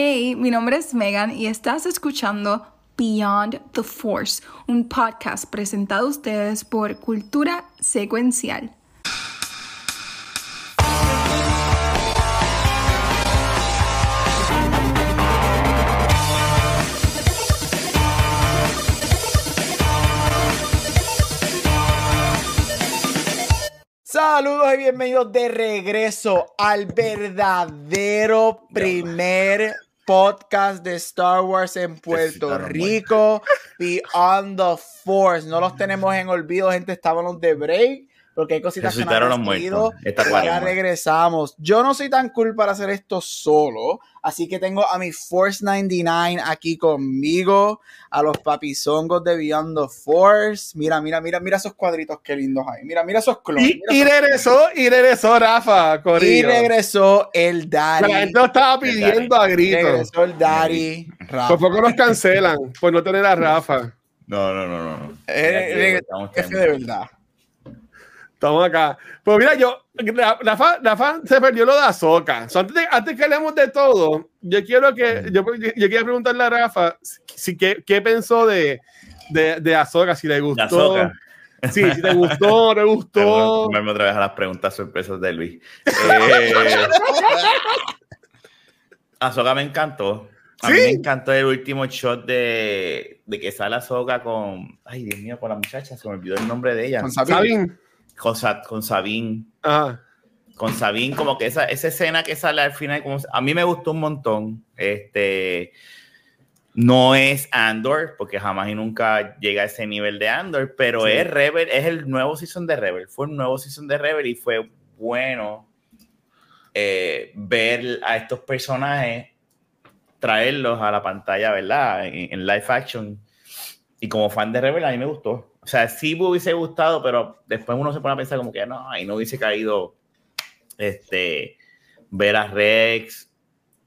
Hey, mi nombre es Megan y estás escuchando Beyond the Force, un podcast presentado a ustedes por Cultura Secuencial. Saludos y bienvenidos de regreso al verdadero primer podcast de Star Wars en Puerto Rico, Beyond the Force. No los tenemos en olvido, gente, estábamos de break porque hay cositas que no han ido. Ya regresamos. Yo no soy tan cool para hacer esto solo, así que tengo a mi Force 99 aquí conmigo, a los papizongos de Beyond the Force. Mira, mira, mira, mira esos cuadritos qué lindos hay. Mira, mira esos clones. Y, regresó, y regresó Rafa, Corillo. Y regresó el Daddy. La gente lo estaba pidiendo a gritos. Regresó el Daddy. Rafa. Por poco nos cancelan por no tener a Rafa. No, no, no, no. Eh, eh, de verdad. Estamos acá. Pues mira, yo, la, fan, se perdió lo de Azoka. antes, antes, que hablemos de todo, yo quiero que, yo, yo, quiero preguntarle a Rafa si, qué, qué pensó de, de, de Azoka, si le gustó. Sí, si te gustó, te gustó. Vamos otra vez a las preguntas sorpresas de Luis. Eh, Azoka me encantó. A mí me encantó el último shot de, de que sale Azoka con. Ay, Dios mío, con la muchacha, se me olvidó el nombre de ella. Con Sabine con, con Sabine. Con Sabine, como que esa, esa escena que sale al final, como, a mí me gustó un montón. Este, no es Andor, porque jamás y nunca llega a ese nivel de Andor, pero es Rebel, es el nuevo season de Rebel. Fue un nuevo season de Rebel y fue bueno eh, ver a estos personajes, traerlos a la pantalla, ¿verdad? En, en, live action. Y como fan de Rebel, a mí me gustó. O sea, sí me hubiese gustado, pero después uno se pone a pensar como que no, ahí no hubiese caído este, ver a Rex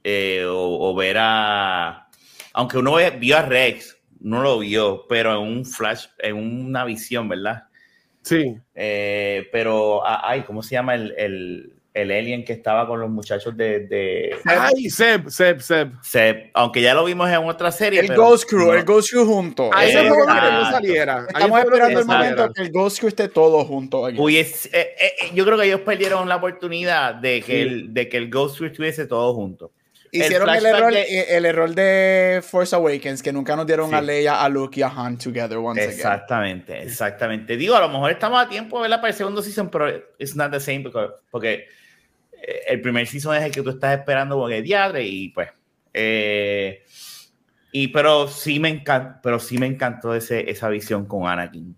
eh, o, ver a... Aunque uno vio a Rex, no lo vio, pero en un flash, en una visión, ¿verdad? Sí. Eh, pero, ay, ¿cómo se llama el, el alien que estaba con los muchachos de. de... Ay, Seb, Seb, Seb. Seb, aunque ya lo vimos en otra serie. El Ghost Crew, el Ghost Crew junto. Ahí se fue que no saliera. Estamos esperando el momento que el Ghost Crew esté todo junto. Uy, es, eh, eh, yo creo que ellos perdieron la oportunidad de que, el, de que el Ghost Crew estuviese todo junto. Hicieron el, error, de, el error de Force Awakens, que nunca nos dieron a Leia, a Luke y a Han together once Exactamente, exactamente. Digo, a lo mejor estamos a tiempo de verla para el segundo season, pero it's not the same porque el primer season es el que tú estás esperando porque diadre y pues eh, y pero sí me encanta pero sí me encantó ese, esa visión con Anakin.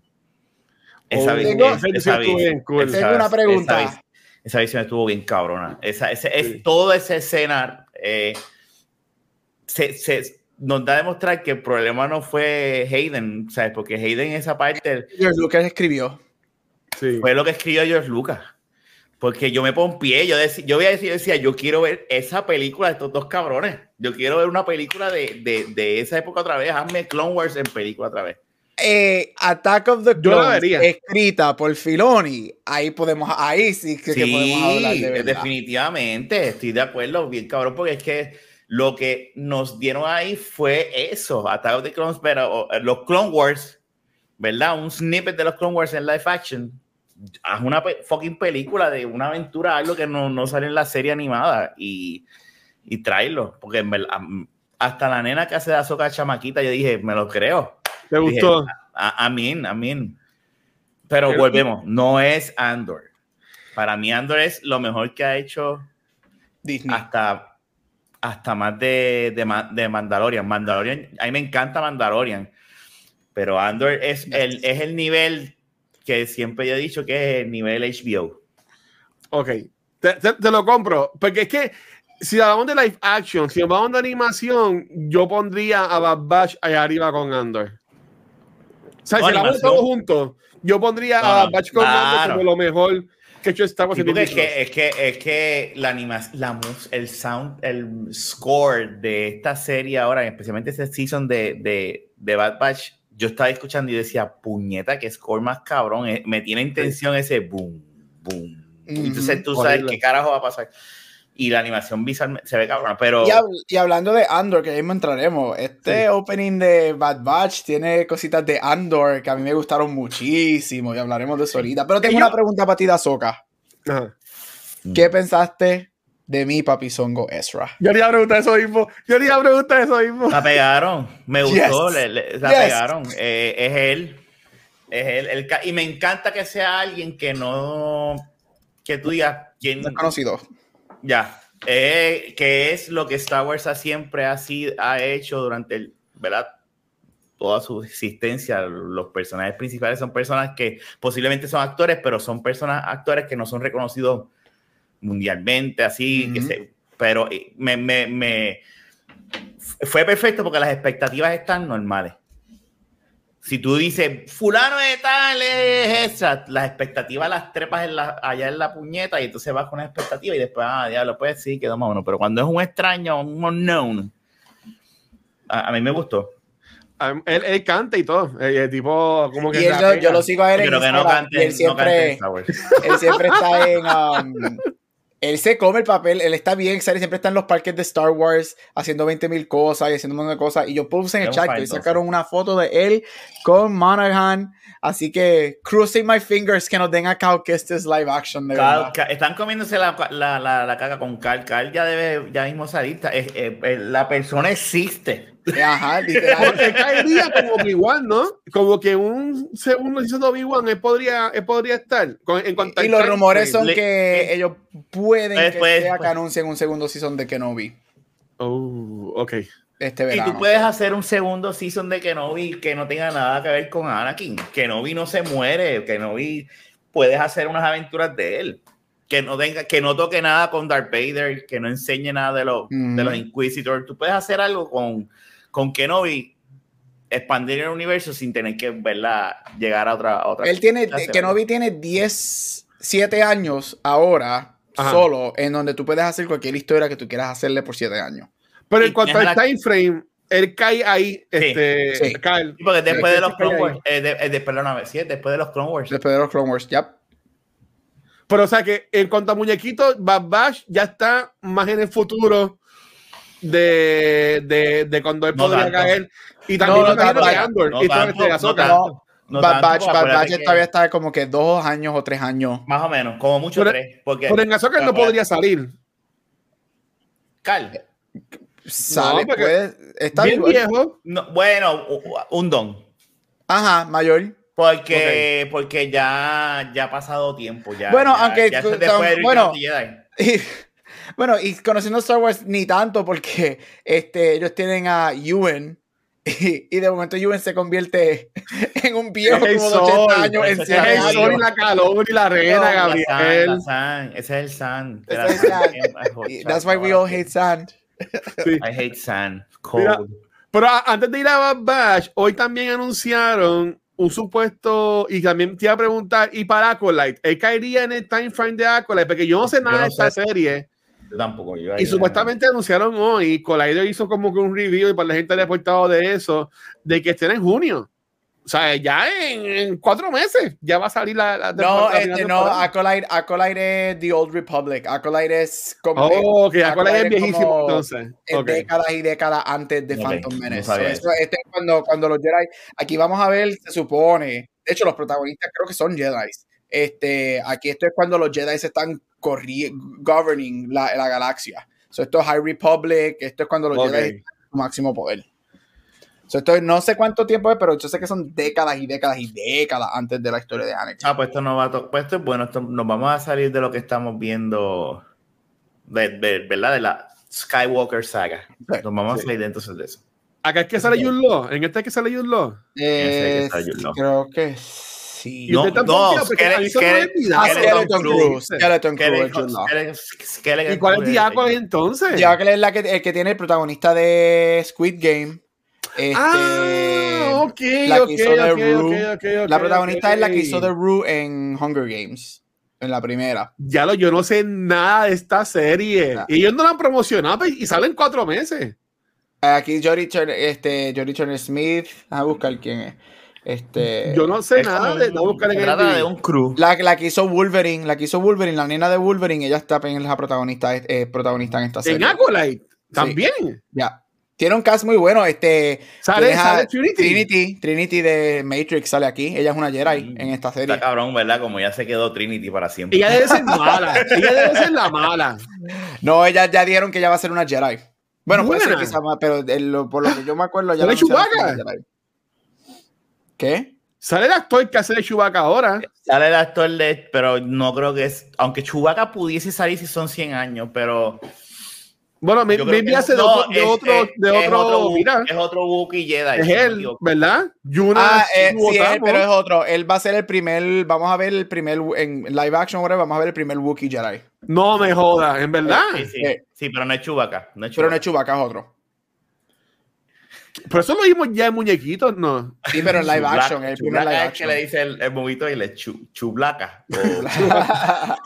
Esa, visión tengo una pregunta. esa, visión estuvo bien cabrona. Esa, ese, es, toda esa escena eh, se, se, nos da a demostrar que el problema no fue Hayden ¿sabes? porque Hayden esa parte George Lucas escribió. Sí. fue lo que escribió George Lucas porque yo me pie yo, decía, yo, decir, decía, yo quiero ver esa película de estos dos cabrones. Yo quiero ver una película de, de, de esa época otra vez. Hazme Clone Wars en película otra vez. Eh, Attack of the Clones, escrita por Filoni, ahí podemos, ahí sí que, podemos hablar de verdad. definitivamente, estoy de acuerdo, bien cabrón, porque es que lo que nos dieron ahí fue eso, Attack of the Clones, pero los Clone Wars, ¿verdad? Un snippet de los Clone Wars en live action, haz una fucking película de una aventura, algo que no, no sale en la serie animada y, y tráelo, porque hasta la nena que hace de Azoka chamaquita, yo dije, me lo creo. ¿Te gustó? Amén, amén. Pero volvemos, no es Andor. Para mí Andor es lo mejor que ha hecho Disney. Hasta, hasta más de, de, de Mandalorian. Mandalorian, a mí me encanta Mandalorian, pero Andor es el, es el nivel que siempre he dicho que es el nivel HBO. Ok, te, lo compro, porque es que si hablamos de live action, si hablamos de animación, yo pondría a Bad Batch allá arriba con Andor. O sea, si hablamos todos juntos, yo pondría a Bad Batch con Andor como lo mejor que hecho estamos en es que, es que es que la animación, la el sound, el score de esta serie ahora, especialmente este season de, de, de Bad Batch, yo estaba escuchando y decía, puñeta, que score más cabrón, eh, me tiene intención ese boom, boom. Entonces tú sabes qué carajo va a pasar. y la animación visual se ve cabrón. Pero... Y, hablando de Andor, que ahí mismo entraremos, este opening de Bad Batch tiene cositas de Andor que a mí me gustaron muchísimo y hablaremos de eso ahorita. Pero tengo una pregunta para ti, Dazoka. ¿Qué pensaste de mi papizongo Ezra? Yo le iba a preguntar eso mismo. Yo le iba a preguntar eso mismo. La pegaron. Me gustó. la pegaron. Eh, es él. Es él. El, y me encanta que sea alguien que no. Que tú digas. ¿quién, conocido ya, eh, que es lo que Star Wars ha siempre ha, ha hecho durante el, ¿verdad? toda su existencia. Los personajes principales son personas que posiblemente son actores, pero son personas, actores que no son reconocidos mundialmente, así, que se, pero eh, me, me, me, fue perfecto porque las expectativas están normales si tú dices, fulano de tal es esa, las expectativas las trepas en la, allá en la puñeta y entonces vas con una expectativa y después, ah, diablo, pues sí, quedó más o menos. Pero cuando es un extraño, un unknown, a, mí me gustó. Él, él, canta y todo. El, tipo, como que. Y yo, lo sigo a él en que no cante, él siempre, no cante él siempre está en. Um, él se come el papel, él está bien, siempre está en los parques de Star Wars haciendo 20 mil cosas y haciendo un montón de cosas. Y yo puse en el chat que sacaron una foto de él con Monaghan. Así que crucing my fingers que nos den acá que este es live action. De están comiéndose la, la, la, caca con Carl. Carl ya debe ya mismo salir. la persona existe. Ajá, literal. Porque caería como Obi-Wan, ¿no? Como que un segundo season de Obi-Wan él podría, él podría estar. y los rumores son que ellos pueden después, que sea que anuncien un segundo season de Kenobi. Oh, ok. Este verano. Y tú puedes hacer un segundo season de Kenobi que no tenga nada que ver con Anakin. Kenobi no se muere. Kenobi puedes hacer unas aventuras de él. Que no, tenga, que no toque nada con Darth Vader, que no enseñe nada de, lo, de los Inquisitors. Tú puedes hacer algo con, con Kenobi expandir el universo sin tener que verla llegar a otra. otra Él tiene, Kenobi tiene 10, 7 años ahora solo, en donde tú puedes hacer cualquier historia que tú quieras hacerle por 7 años. Pero en cuanto al time frame, él cae ahí. este, sí. Cae, porque después de los Clone Wars, eh, de, eh, perdóname, sí, después de los Clone Wars. Después de los Clone Wars, ya. Pero o sea que en cuanto a muñequitos, Bad Bash ya está más en el futuro de, de, de cuando él podría caer. Y también no, no, de Andor. No, y todo no, Bad Batch, Bad Batch todavía está como que dos años o tres años. Más o menos, como mucho pero, tres. Porque, pero en Azoka no podría salir. Cal. Sale, puede, está bien viejo. bueno, un don. Ajá, mayor. Porque, porque ya, ya ha pasado tiempo. Ya, bueno, ya, aunque. Ya bueno, Bueno, y conociendo Star Wars ni tanto porque este, ellos tienen a Ewan y, de momento Ewan se convierte en un viejo como de 80 años en Ese es el sol y la calor y la reina, Gabriel. Ese es el sand. Ese es el sand. That's why we all hate sand. I hate sand. Cold. Mira, pero antes de ir a Bad Bash, hoy también anunciaron un supuesto, y también te iba a preguntar, y para Acolyte, ¿él caería en el time frame de Acolyte? Porque yo no sé nada de esta serie tampoco. y supuestamente anunciaron hoy, Collider hizo como que un review y para la gente ha reportado de eso, de que estén en junio. O sea, ya en, cuatro meses ya va a salir la. la no, este, no, Acolyte, Acolyte es The Old Republic. Acolyte es como. Oh, ok, Acolyte, es viejísimo entonces. Okay. Décadas y décadas antes de Phantom Menace. esto, este es cuando, cuando los Jedi. Aquí vamos a ver, se supone. De hecho, los protagonistas creo que son Jedi. Este, aquí esto es cuando los Jedi están governing la, la galaxia. esto es High Republic, esto es cuando los okay. Jedi su máximo poder. esto no sé cuánto tiempo es, pero yo sé que son décadas y décadas y décadas antes de la historia de Anakin. Ah, pues esto no va a pues esto es bueno, esto, nos vamos a salir de lo que estamos viendo, de, ¿verdad? De la Skywalker saga. nos vamos a salir de entonces de eso. Acá es que sale Yun ¿En este es que sale Yun Eh, creo que Sí. No, no, Skeleton Crew. Skeleton Crew. ¿Y cuál es Diaco entonces? Diaco es la que, el que tiene el protagonista de Squid Game. Este, ah, ok, la ok, okay, okay, La protagonista es la que hizo The Rue en Hunger Games. En la primera. Ya lo, yo no sé nada de esta serie. Y ellos no la han promocionado y salen cuatro meses. Aquí Jodie Turner, este, Turner Smith. A buscar quién es. Este, Yo no sé nada de, no buscar en el de un crew. La, la que hizo Wolverine, la que hizo Wolverine, la nena de Wolverine, ella está en la protagonista, eh, protagonista en esta serie. En Acolyte, también. Ya. Tiene un cast muy bueno. Este, ¿Sale, sale Trinity? Trinity? Trinity de Matrix sale aquí. Ella es una Jedi mm. en esta serie. Está cabrón, ¿verdad? Como ya se quedó Trinity para siempre. Ella debe ser mala. ella debe ser la mala. No, ella ya dieron que ella va a ser una Jedi. Bueno, puede ser quizás más, pero por lo que yo me acuerdo ya ¿Sale Chewbacca? ¿Qué? Sale el actor que hace de Chewbacca ahora. Sale el actor de, pero no creo que es, aunque Chewbacca pudiese salir si son 100 años, pero bueno, me, me hace de, otro, de otro, de otro, mira. Es otro Wookiee Jedi. Es él, ¿verdad? Yuna ah, eh, sí, es, pero es otro. Él va a ser el primer, vamos a ver el primer, en live action, vamos a ver el primer Wookiee Jedi. No me jodas, ¿en verdad? Sí, sí, eh, sí pero no es Chewbacca. No es Pero no es Chewbacca, es otro. Pero eso lo vimos ya en muñequitos, ¿no? Sí, pero en live action. El primer live action. Es que le dice el, el movito y le chu, chublaca.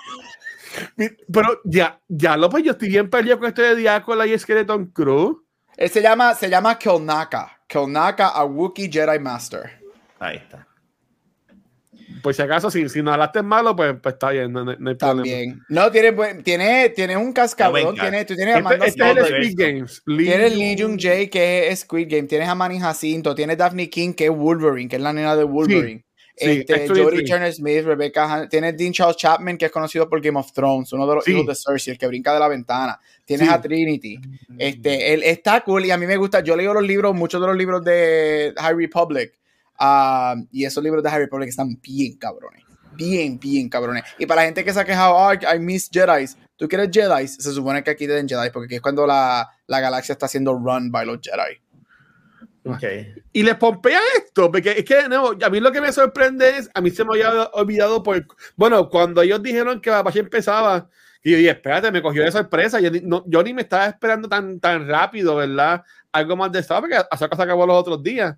Pero ya, ya lo pues yo estoy bien perdido con esto de Diácola y Skeleton Crew. Él se llama, se llama Kelnaka. Kelnaka, a Wookiee Jedi Master. Ahí está. Pues si acaso, si, si no hablaste malo, pues, pues está bien, no, no hay También. No, tiene, tiene, tiene un cascabrón. tiene, tú tienes a este, este es el Squid Games. Tienes Lee Jung Jae, que es Squid Game. Tienes a Manny Jacinto. Tienes Daphne King, que es Wolverine, que es la nena de Wolverine. este, Jodie Turner Smith, Rebecca Tienes Dean Charles Chapman, que es conocido por Game of Thrones, uno de los hijos de Cersei, el que brinca de la ventana. Tienes a Trinity. Este, él está cool y a mí me gusta. Yo leo los libros, muchos de los libros de High Republic. Ah, y esos libros de High Republic están bien cabrones. Bien, bien cabrones. Y para la gente que se ha quejado, oh, I miss Jedi. ¿Tú quieres Jedi? Se supone que aquí te den Jedi, porque aquí es cuando la, la galaxia está siendo run by los Jedi. Y les pompea esto, porque es que a mí lo que me sorprende es, a mí se me había olvidado por, bueno, cuando ellos dijeron que Apache empezaba, y yo dije, espérate, me cogió de sorpresa, yo, no, yo ni me estaba esperando tan, tan rápido, ¿verdad? Algo más de esto, porque esa cosa acabó los otros días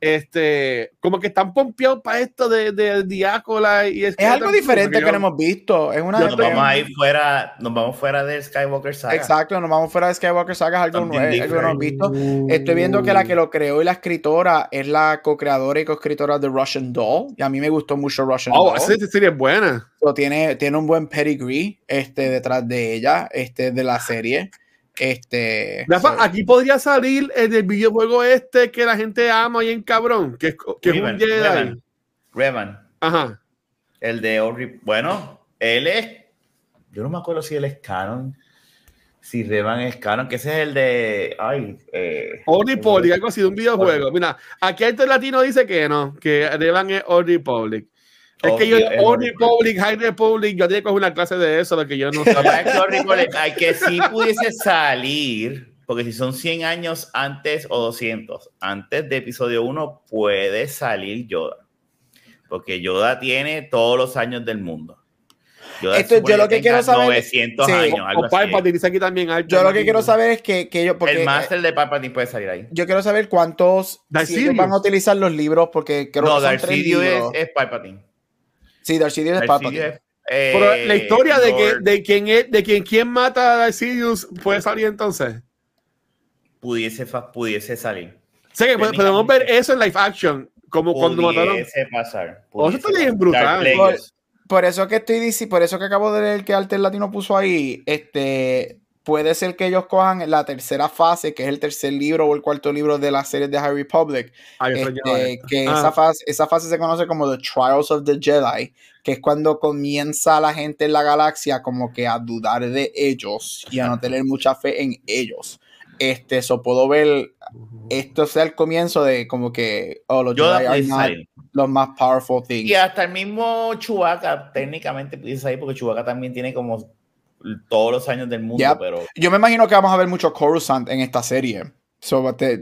este, como que están pompeados para esto de, de Diácola y es, algo diferente que no hemos visto. Es una nos vamos a ir fuera, nos vamos fuera de Skywalker Saga. Exacto, nos vamos fuera de Skywalker Saga, es algo nuevo, que no hemos visto. Estoy viendo que la que lo creó y la escritora es la co-creadora y co-escritora de Russian Doll. Y a mí me gustó mucho Russian oh, Doll. esa serie es buena. tiene, tiene un buen pedigree este, detrás de ella, este, de la serie. Este, aquí podría salir en el videojuego este que la gente ama y en cabrón, que, que es un Jedi. Revan. Ajá. El de Ori. Bueno, él es. Yo no me acuerdo si él es canon. Si Revan es canon, que ese es el de. Ay. Eh, Ori algo así de un videojuego. Mira, aquí el latino dice que no, que Revan es Ori Public. Es que yo, Old Republic, High Republic, yo tengo una clase de eso, de que yo no sé. hay que si pudiese salir, porque si son 100 años antes o 200, antes de episodio 1, puede salir Yoda. Porque Yoda tiene todos los años del mundo. Yoda Esto, yo lo que quiero saber 900 años. Algo o aquí también yo lo que quiero saber es que, que yo. Porque, el máster de Palpatine puede salir ahí. Yo quiero saber cuántos si van a utilizar los libros, porque creo no, que son Darth tres libros. Es, es Palpatine. Sí, Darth Sidious es Palpatine. Pero la historia de, que, de quién es, de quien, quién mata a Darth Sidious puede salir entonces. Pudiese, pudiese salir. Sí, que podemos ver eso en live action, como cuando mataron. Pudiese pasar. Oh, eso está bien brutal. Por, eso que estoy diciendo, por eso que acabo de leer que Alter Latino puso ahí, este, puede ser que ellos cojan la tercera fase, que es el tercer libro o el cuarto libro de la serie de High Republic. Este, que ah. esa, fase, esa fase se conoce como The Trials of the Jedi, que es cuando comienza la gente en la galaxia como que a dudar de ellos y a no tener mucha fe en ellos. Este, eso puedo ver, esto sea el comienzo de como que, oh, los Jedi are los más powerful things. Y hasta el mismo Chewbacca técnicamente ahí porque Chewbacca también tiene como todos los años del mundo, pero... Yo me imagino que vamos a ver mucho Coruscant en esta serie.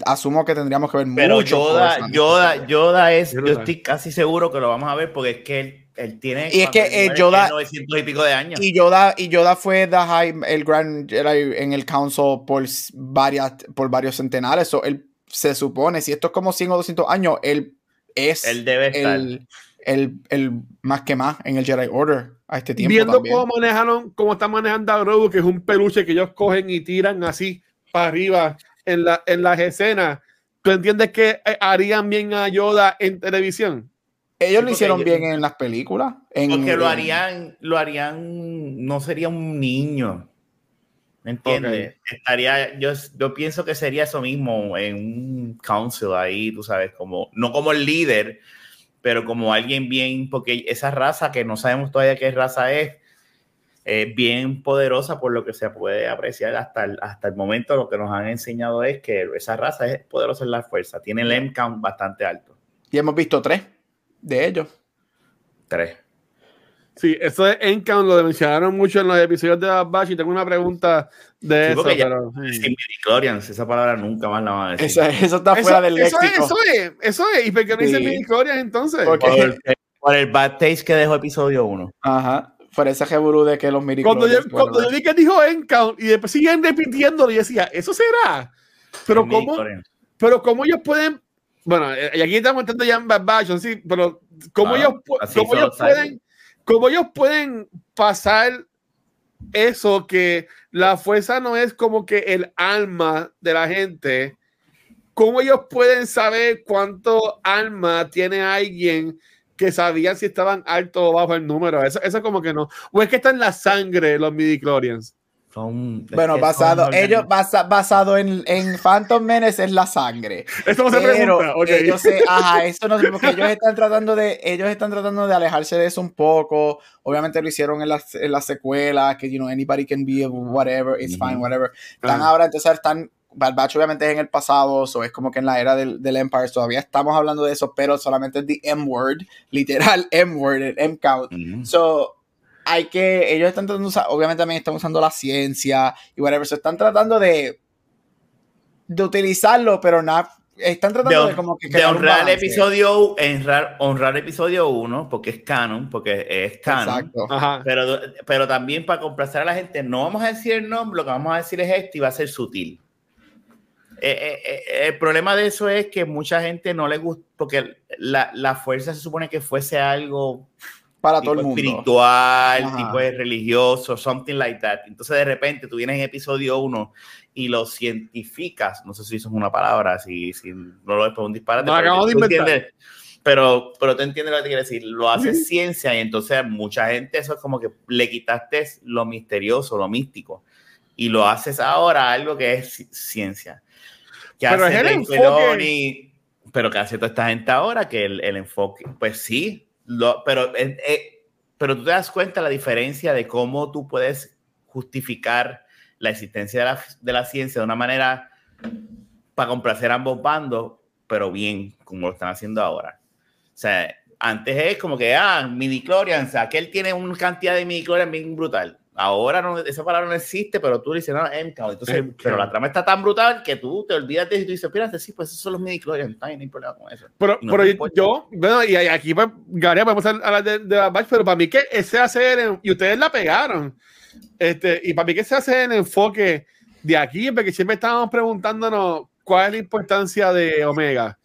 asumo que tendríamos que ver pero mucho Yoda, Yoda, Yoda es, yo estoy casi seguro que lo vamos a ver porque es que él, él tiene y es que eh, Yoda 900 y pico de años. y Yoda y Yoda fue the high, el Grand en el Council por varias por varios centenares. O él se supone si esto es como 100 o 200 años él es él debe el, el, el, más que más en el Jedi Order a este tiempo. Viendo cómo manejaron, cómo están manejando a Grogu, que es un peluche que ellos cogen y tiran así para arriba en, la, en las escenas. ¿tú entiendes que eh, harían bien a Yoda en televisión? Ellos lo hicieron bien en las películas. En, porque lo harían, lo harían, no sería un niño. ¿Me entiendes? Estaría, yo, yo pienso que sería eso mismo en un council ahí, tú sabes, como, no como el líder, pero como alguien bien, porque esa raza que no sabemos todavía qué raza es, es bien poderosa por lo que se puede apreciar hasta el, hasta el momento. Lo que nos han enseñado es que esa raza es poderosa en la fuerza, tiene el M-count bastante alto. Y hemos visto tres de ellos. Tres. Sí, eso de Encount lo mencionaron mucho en los episodios de Bad y tengo una pregunta de eso. Pero, sí. esa palabra nunca más la van a decir. Eso, eso está fuera del eso léxico. Es, eso es, eso es. ¿Y por qué no dicen midichlorians entonces? Porque... Por, el, por el bad taste que dejó episodio 1. Ajá. Por ese reburú de que los midichlorians... Cuando yo, cuando yo vi que dijo Encount y después siguen repitiéndolo y decía, ¿eso será? Pero cómo, pero cómo ellos pueden bueno, eh, y aquí estamos entrando ya en Bad Batch, sí, pero ¿cómo, ellos, cómo ellos pueden, cómo ellos pueden pasar eso que la fuerza no es como que el alma de la gente? ¿Cómo ellos pueden saber cuánto alma tiene alguien que sabían si estaban alto o bajo el número? Eso, eso como que no. ¿O es que está en la sangre los midi-chlorians? Bueno, basado, ellos basado en, en, Phantom Menace es la sangre. Eso no se pregunta. Ellos ajá, eso no porque ellos están tratando de, ellos están tratando de alejarse de eso un poco. Obviamente lo hicieron en las en la secuelas, que you know, anybody can be whatever, it's fine, whatever. Están ahora, entonces están Bad Batch obviamente es en el pasado, o es como que en la era del, del, Empire, todavía estamos hablando de eso, pero solamente es the M-word, literal M-word, el M-count. So, hay que, ellos están tratando, obviamente también están usando la ciencia y whatever, se están tratando de, de utilizarlo, pero nada, están tratando de, como que... De honrar el episodio, honrar, honrar episodio 1, porque es canon, porque es canon. Exacto. Pero, pero también para complacer a la gente, no vamos a decir el nombre, lo que vamos a decir es esto y va a ser sutil. Eh, eh, eh, el problema de eso es que mucha gente no le gusta, porque la, la fuerza se supone que fuese algo para todo el mundo. Espiritual, tipo de religioso, something like that. Entonces de repente tú vienes en episodio 1 y lo cientificas, no sé si eso es una palabra, si, si no lo es por un disparate. No, acabamos de inventar. pero, pero tú entiendes lo que te quiero decir. Lo haces ciencia y entonces mucha gente eso es como que le quitaste lo misterioso, lo místico y lo haces ahora algo que es ciencia. Que pero hace es el enfoque. pero que hace toda esta gente ahora que el, el enfoque, pues sí, pero, eh, eh, pero tú te das cuenta la diferencia de cómo tú puedes justificar la existencia de la, de la ciencia de una manera para complacer a ambos bandos, pero bien, como lo están haciendo ahora. O sea, antes es como que, ah, midi o sea, aquel tiene una cantidad de midi bien brutal. Ahora no, esa palabra no existe, pero tú dices, no, Entonces, pero la trama está tan brutal que tú te olvidas de eso y tú dices, espérate, sí, pues esos son los mini chlorians, no hay problema con eso. Pero, pero yo, bueno, y aquí, pues, Gabriel, podemos hablar de, de la batch, pero para mí que ese hace, y ustedes la pegaron, este, y para mí que ese hace el enfoque de aquí, porque siempre estábamos preguntándonos cuál es la importancia de Omega.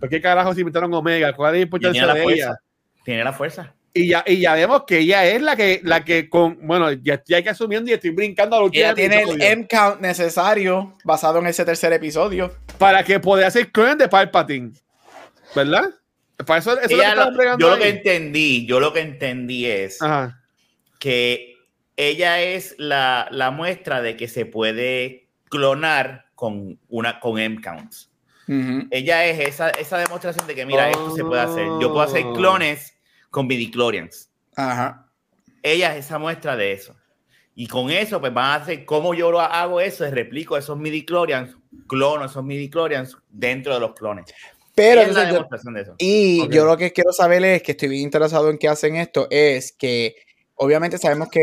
¿Por qué carajo se inventaron Omega? ¿Cuál es la importancia de ella? Tiene la fuerza. Y ya, y ya vemos que ella es la que, la que con, bueno, ya, ya hay que asumiendo y estoy brincando a lo que ella tiene el M-count necesario basado en ese tercer episodio. Para que pueda hacer clon de Palpatine. ¿Verdad? Para eso, eso lo yo lo que entendí, yo lo que entendí es que ella es la, la, muestra de que se puede clonar con una con M-counts. Ella es esa, esa demostración de que, mira, esto se puede hacer. Yo puedo hacer clones con midichlorians. Ajá. Ella es esa muestra de eso. Y con eso, pues van a hacer, ¿cómo yo lo hago eso? Es replico esos midichlorians, clono esos midichlorians dentro de los clones. Pero es la demostración de eso. Y yo lo que quiero saber es que estoy bien interesado en que hacen esto, es que obviamente sabemos que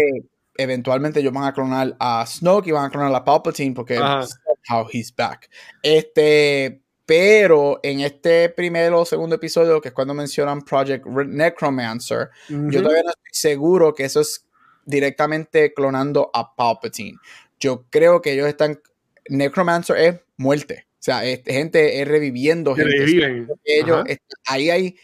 eventualmente ellos van a clonar a Snoke y van a clonar a Palpatine porque es how he's back. Este, pero en este primero o segundo episodio, que es cuando mencionan Project Necromancer, yo todavía no estoy seguro que eso es directamente clonando a Palpatine. Yo creo que ellos están. Necromancer es muerte. O sea, es, gente es reviviendo. Gente, ellos, ahí hay.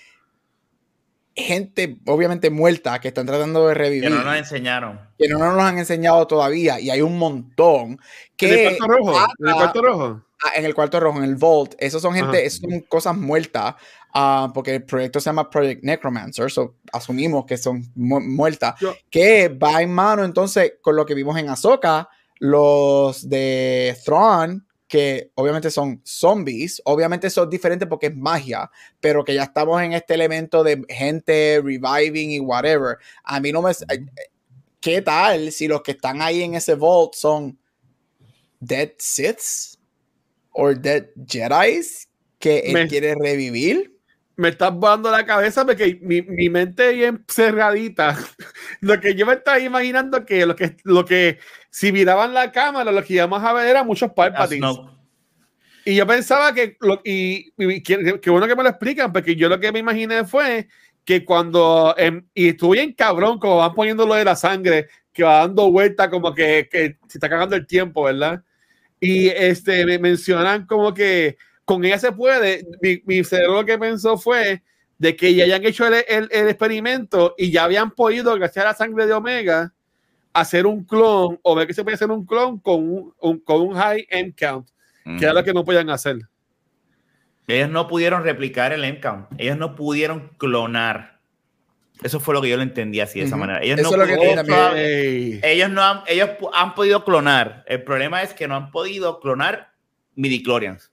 Gente, obviamente muerta, que están tratando de revivir. Que no nos enseñaron. Que no nos han enseñado todavía. Y hay un montón. Que ¿En el cuarto rojo? ¿En el cuarto rojo? Ah, en el cuarto rojo, en el Vault. Esos son gente, esos son cosas muertas. Uh, porque el proyecto se llama Project Necromancer, so asumimos que son mu muertas, que va en mano entonces con lo que vimos en Ahsoka, los de Thrawn, que obviamente son zombies, obviamente son diferentes porque es magia, pero que ya estamos en este elemento de gente reviving y whatever. A mí no me... ¿Qué tal si los que están ahí en ese vault son Dead Siths o Dead Jedi's que él quiere revivir? Me estás volando la cabeza porque mi, mi mente bien cerradita. lo que yo me estaba imaginando que lo que, lo que si miraban la cámara, lo que íbamos a ver era muchos Palpatines. Y yo pensaba que, lo, y, que, bueno que me lo explican, porque yo lo que me imaginé fue que cuando, em, y estuve bien cabrón, como van poniendo lo de la sangre, que va dando vuelta, como que, que se está cagando el tiempo, ¿verdad? Y este, me mencionan como que con ella se puede. Mi, mi cerebro lo que pensó fue de que ya hayan hecho el, el, experimento y ya habían podido, gracias a la sangre de Omega, hacer un clon o ver que se puede hacer un clon con un, con un high end count, que era lo que no podían hacer. Ellos no pudieron replicar el end count, ellos no pudieron clonar. Eso fue lo que yo lo entendí así de esa manera. Ellos, no, ellos no han, ellos han podido clonar. El problema es que no han podido clonar midichlorians.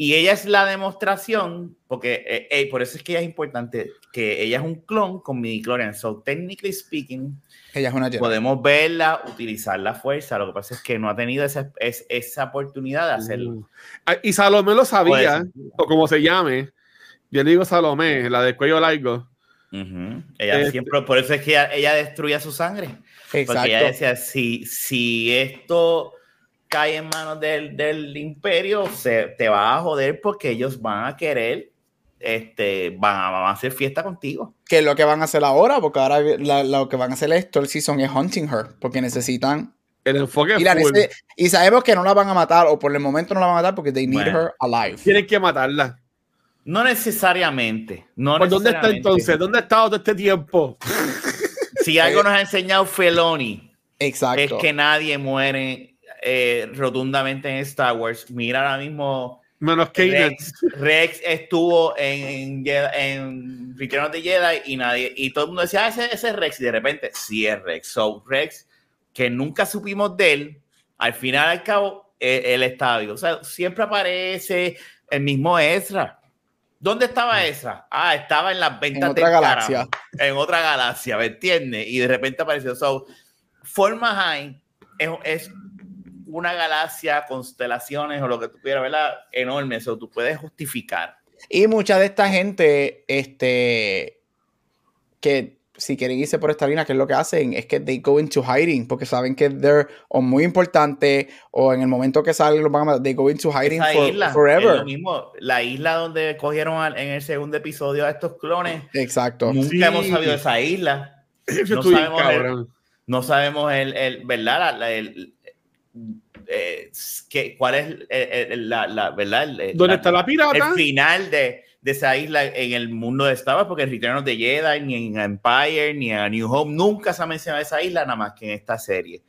Y ella es la demostración, porque eh, eh, por eso es que ella es importante, que ella es un clon con midi chlorian. So, technically speaking, ella es una podemos verla, utilizar la fuerza. Lo que pasa es que no ha tenido esa, es, esa oportunidad de hacerlo. Uh. Y Salomé lo sabía, o como se llame. Yo le digo Salomé, la de cuello largo. Ella este siempre, por eso es que ella, destruía su sangre. Exacto. Porque ella decía, si, si esto cae en manos del, del imperio, se, te va a joder porque ellos van a querer, este, van a, hacer fiesta contigo. Que es lo que van a hacer ahora, porque ahora lo que van a hacer esto el season es hunting her, porque necesitan el enfoque y, y, sabemos que no la van a matar, o por el momento no la van a matar porque they need her alive. Tienen que matarla. No necesariamente. No pues, ¿Dónde está entonces? ¿Dónde ha estado todo este tiempo? si algo nos ha enseñado Feloni, Exacto. es que nadie muere eh, rotundamente en Star Wars. Mira ahora mismo. Menos que Rex, Rex, estuvo en, en, Return of the Jedi y nadie, y todo el mundo decía, ah, ese, ese, es Rex, y de repente, sí es Rex. So, Rex, que nunca supimos de él, al final al cabo, él, estaba vivo. O sea, siempre aparece el mismo Ezra. ¿Dónde estaba Ezra? Ah, estaba en las ventas en otra galaxia. en otra galaxia, ¿me entiendes? Y de repente apareció. So, Forma High es, es una galaxia, constelaciones o lo que tú quieras, ¿verdad? Enorme, eso tú puedes justificar. Y mucha de esta gente, este, que si quieren irse por esta línea, que es lo que hacen, es que they go into hiding, porque saben que they're o muy importante, o en el momento que salen los van a they go into hiding for, forever. mismo, la isla donde cogieron en el segundo episodio a estos clones. Exacto. Nunca hemos sabido esa isla. No sabemos, el, no sabemos el, el ¿verdad? el, eh, que, cuál es eh, eh, la, la, verdad dónde está la pirata el final de, de, esa isla en el mundo de Star Wars porque en Return of the Jedi ni en Empire ni en New Home nunca se ha mencionado esa isla nada más que en esta serie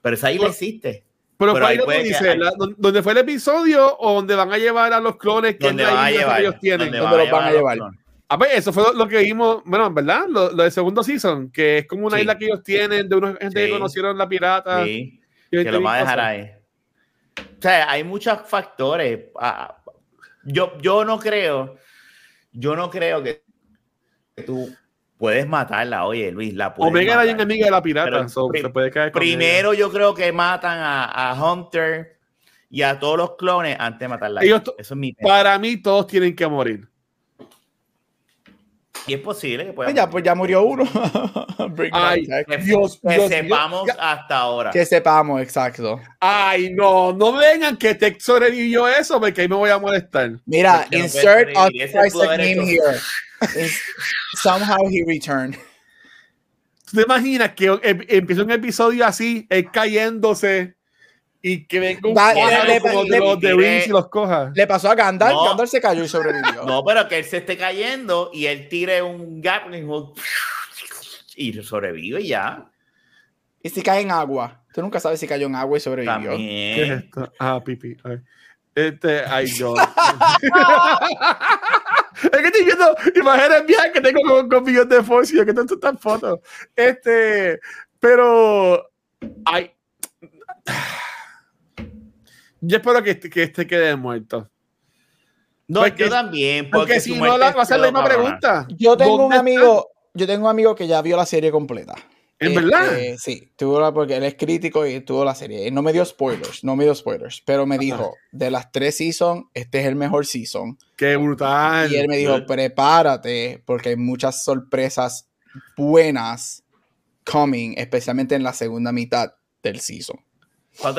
pero esa isla existe pero, pero dice, ¿dónde fue el episodio o donde van a llevar a los clones que, ellos tienen? ¿Dónde los van a llevar? Ah, pues eso fue lo que vimos, bueno, ¿verdad? Lo, lo del segundo season, que es como una isla que ellos tienen, de una gente que conocieron la pirata. Sí que lo va a dejar ahí. O sea, hay muchos factores. Ah, yo, yo no creo, yo no creo que tú puedes matarla, oye Luis, la Omega era bien amiga de la pirata, se puede caer Primero yo creo que matan a, a, Hunter y a todos los clones antes de matarla. Eso es mi para mí todos tienen que morir. Y es posible que pueda. Ya, pues ya murió uno. Ay, que, Dios, que sepamos hasta ahora. Que sepamos, exacto. Ay, no, no vengan que te sobrevivió eso, porque ahí me voy a molestar. Mira, insert a name here. Somehow he returned. ¿Tú te imaginas que em, empieza un episodio así, él cayéndose y que venga un le, como de los de Rings y los coja. Le pasó a Gandalf, Gandalf se cayó y sobrevivió. No, pero que él se esté cayendo y él tire un gap y sobrevive ya. Y si cae en agua. Tú nunca sabes si cayó en agua y sobrevivió. ¿Qué es esto? Ah, pipi. Este, ay, yo. es que estoy viendo imágenes viejas que tengo con, con millones de fotos y que tengo estas fotos. Este, pero, ay. Yo espero que, que este quede muerto. No, porque, yo también. Porque, si no, la, va a ser la misma pregunta. Yo tengo un amigo, yo tengo un amigo que ya vio la serie completa. ¿En verdad? Este, sí, tuvo la, porque él es crítico y tuvo la serie. no me dio spoilers, no me dio spoilers, pero me dijo, de las tres seasons, este es el mejor season. ¡Qué brutal! Y él me dijo, prepárate, porque hay muchas sorpresas buenas coming, especialmente en la segunda mitad del season.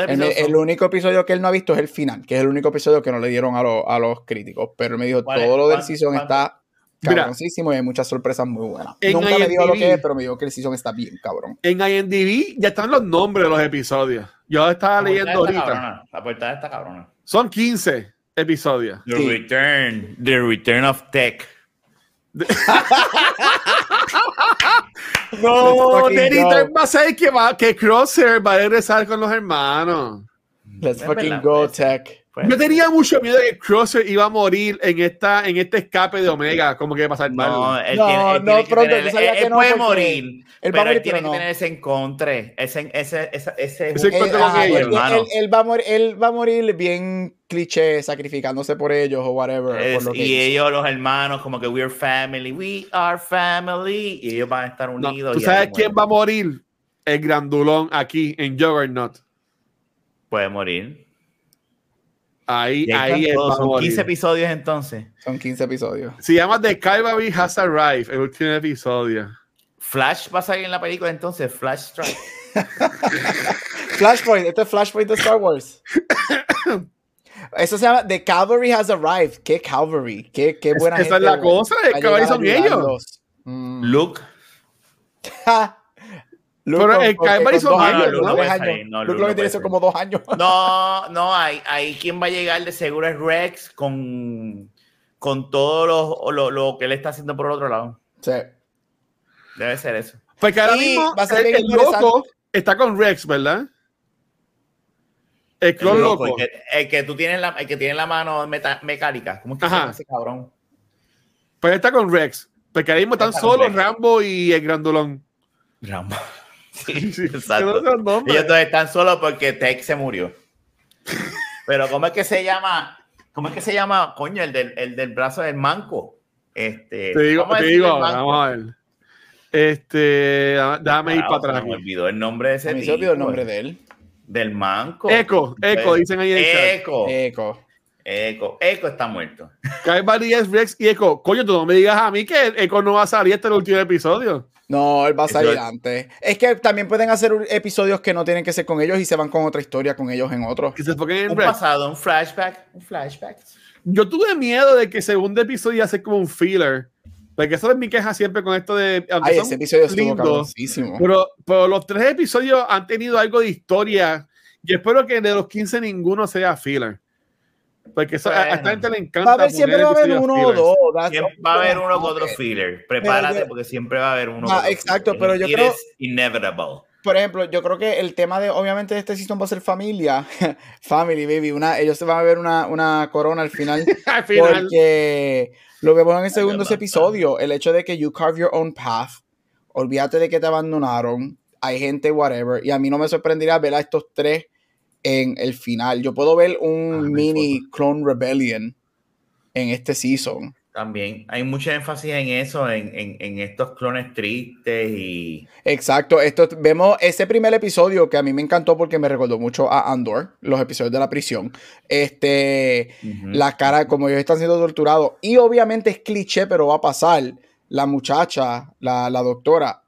El, el, único episodio que él no ha visto es el final, que es el único episodio que no le dieron a, a los críticos. Pero él me dijo, todo lo del season está cabroncísimo y hay muchas sorpresas muy buenas. Nunca me dijo lo que es, pero me dijo que el season está bien cabrón. En IMDb ya están los nombres de los episodios. Yo estaba leyendo ahorita. La portada está cabrona. Son 15 episodios. The Return, The Return of Tech. no, The Return va a ser que, va, que Crosshair va a regresar con los hermanos. Let's fucking go, Tech. Yo tenía mucho miedo de que Crosser iba a morir en esta en este escape de Omega, como que va a pasar mal. No, él no, no pronto, él, él puede morir. Él pero él tiene que tener ese encontre, ese ese ese, ese, ese encontre con ellos, hermano. Él, va a morir, él va a morir bien cliché, sacrificándose por ellos o whatever. Es, por lo que y ellos, los hermanos, como que we're family, we are family, y ellos van a estar unidos. ¿Tú sabes quién va a morir? El grandulón aquí en Juggernaut. Puede morir. Ahí, ahí Son 15 episodios entonces. Son 15 episodios. Se llama The Calvary Has Arrived, el último episodio. Flash va a salir en la película entonces, Flash Strike. Flashpoint, este es Flashpoint de Star Wars. Eso se llama The Calvary Has Arrived. ¿Qué Calvary? ¿Qué, qué buena Esa es la cosa, el Calvary son ellos. Mm. Luke. Pero el Calvary son años, ¿no? No, Luke lo que tiene como dos años. No, no, hay, hay quien va a llegar de seguro es Rex con, con todo lo, lo, lo, que él está haciendo por el otro lado. Sí. Debe ser eso. Porque ahora mismo va a ser el, el loco está con Rex, ¿verdad? El clon loco. El, que, tú tienes la, el que tiene la mano mecánica. ¿Cómo es que se llama ese cabrón? Pues está con Rex. Porque ahora mismo están solo Rambo y el grandulón. Rambo. Sí, sí exacto. Ellos dos están solos porque Tech se murió. Pero ¿cómo es que se llama? ¿Cómo es que se llama, coño, el del, el del brazo del manco? Este, te digo, te digo vamos a ver. Este, déjame ir para atrás. Me olvidó el nombre de ese Me olvidó el nombre de él. Del manco. Eco, Eco, dicen ahí en Eco. Eco. Eco, Eco está muerto. Kai es Rex y Eco. Coño, tú no me digas a mí que Eco no va a salir hasta el último episodio. No, él va a salir antes. Es que también pueden hacer episodios que no tienen que ser con ellos y se van con otra historia con ellos en otro. un pasado, un flashback, un flashback. Yo tuve miedo de que el segundo episodio ser como un filler. Porque eso es mi queja siempre con esto de. Ay, ese episodio estuvo pero, pero los tres episodios han tenido algo de historia. Y espero que de los 15 ninguno sea filler. Porque eso, a esta gente le encanta. Va a haber, siempre va a haber uno o dos. va a haber uno con otro filler. Prepárate porque siempre va a haber uno. Ah, exacto, pero yo creo. inevitable. Por ejemplo, yo creo que el tema de, obviamente, de este season va a ser familia. Family, baby. Una, ellos se van a ver una, una corona al final. al final. Porque lo vemos en el segundo episodio. El hecho de que you carve your own path. Olvídate de que te abandonaron. Hay gente, whatever. Y a mí no me sorprendería ver a estos tres en el final. Yo puedo ver un ah, mini Clone Rebellion en este season. También hay mucho énfasis en eso, en, en, estos clones tristes y... Exacto, esto, vemos ese primer episodio que a mí me encantó porque me recordó mucho a Andor, los episodios de la prisión. Este, la cara, como ellos están siendo torturados. Y obviamente es cliché, pero va a pasar. La muchacha, la, la doctora,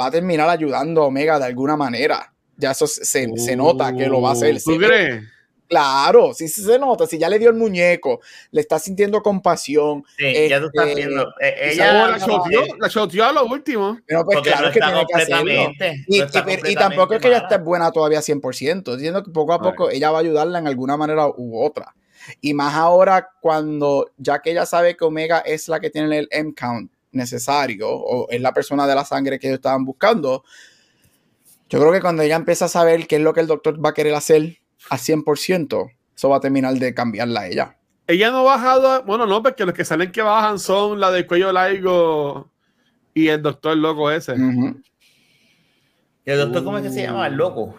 va a terminar ayudando a Omega de alguna manera. Ya eso se, se nota que lo va a hacer. ¿Tú crees? Claro, sí, se nota, si ya le dio el muñeco, le está sintiendo compasión. Sí, ya tú estás este, viendo. Eh, ella la choteó, la choteó a lo último. Pero pues claro que tiene que hacerlo. Y, tampoco es que ella esté buena todavía 100%, diciendo que poco a poco ella va a ayudarla en alguna manera u otra. Y más ahora cuando, ya que ella sabe que Omega es la que tiene el M-count necesario, o es la persona de la sangre que ellos estaban buscando, yo creo que cuando ella empieza a saber qué es lo que el doctor va a querer hacer a 100%, eso va a terminar de cambiarla a ella. Ella no ha bajado, bueno, no, porque los que salen que bajan son la del cuello largo y el doctor loco ese. ¿Y el doctor cómo es que se llama? El loco.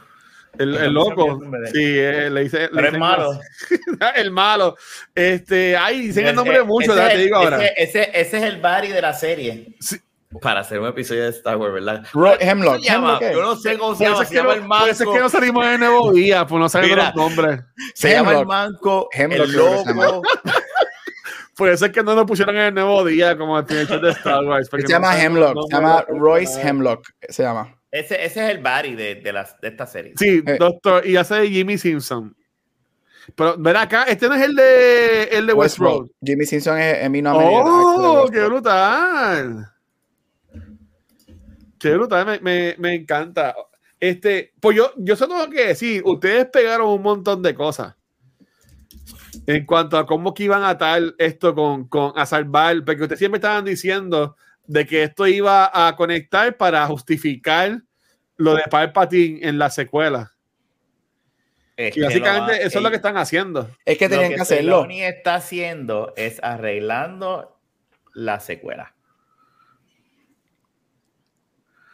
El, loco. Sí, eh, le dice. Pero el malo. el malo. Este, ay, dicen el nombre de mucho, te digo ahora. Ese, ese, es el Barry de la serie. Sí. Para hacer un episodio de Star Wars, ¿verdad? Hemlock. Hemlock Yo no sé cómo se llama. Se llama el manco. es que no salimos de nuevo día, pues no sabemos los nombres. Se llama el manco, Hemlock, el loco. Por eso es que no nos pusieron en el nuevo día como el hecho de Star Wars. Se llama Hemlock, se llama Royce Hemlock, se llama. Ese, ese es el Barry de, de, las, de esta serie. Sí, eh. doctor, y hace de Jimmy Simpson. Pero ven acá, este no es el de, el de Westworld. Jimmy Simpson es Emino ¡Oh, qué brutal! Qué brutal, me, me, me, encanta. Este, pues yo, yo solo tengo que decir, ustedes pegaron un montón de cosas en cuanto a cómo que iban a atar esto con, con a salvar, porque ustedes siempre estaban diciendo de que esto iba a conectar para justificar lo de Palpatine en la secuela. y básicamente eso es lo que están haciendo. Es que tenían que, hacerlo. Lo que está haciendo es arreglando la secuela.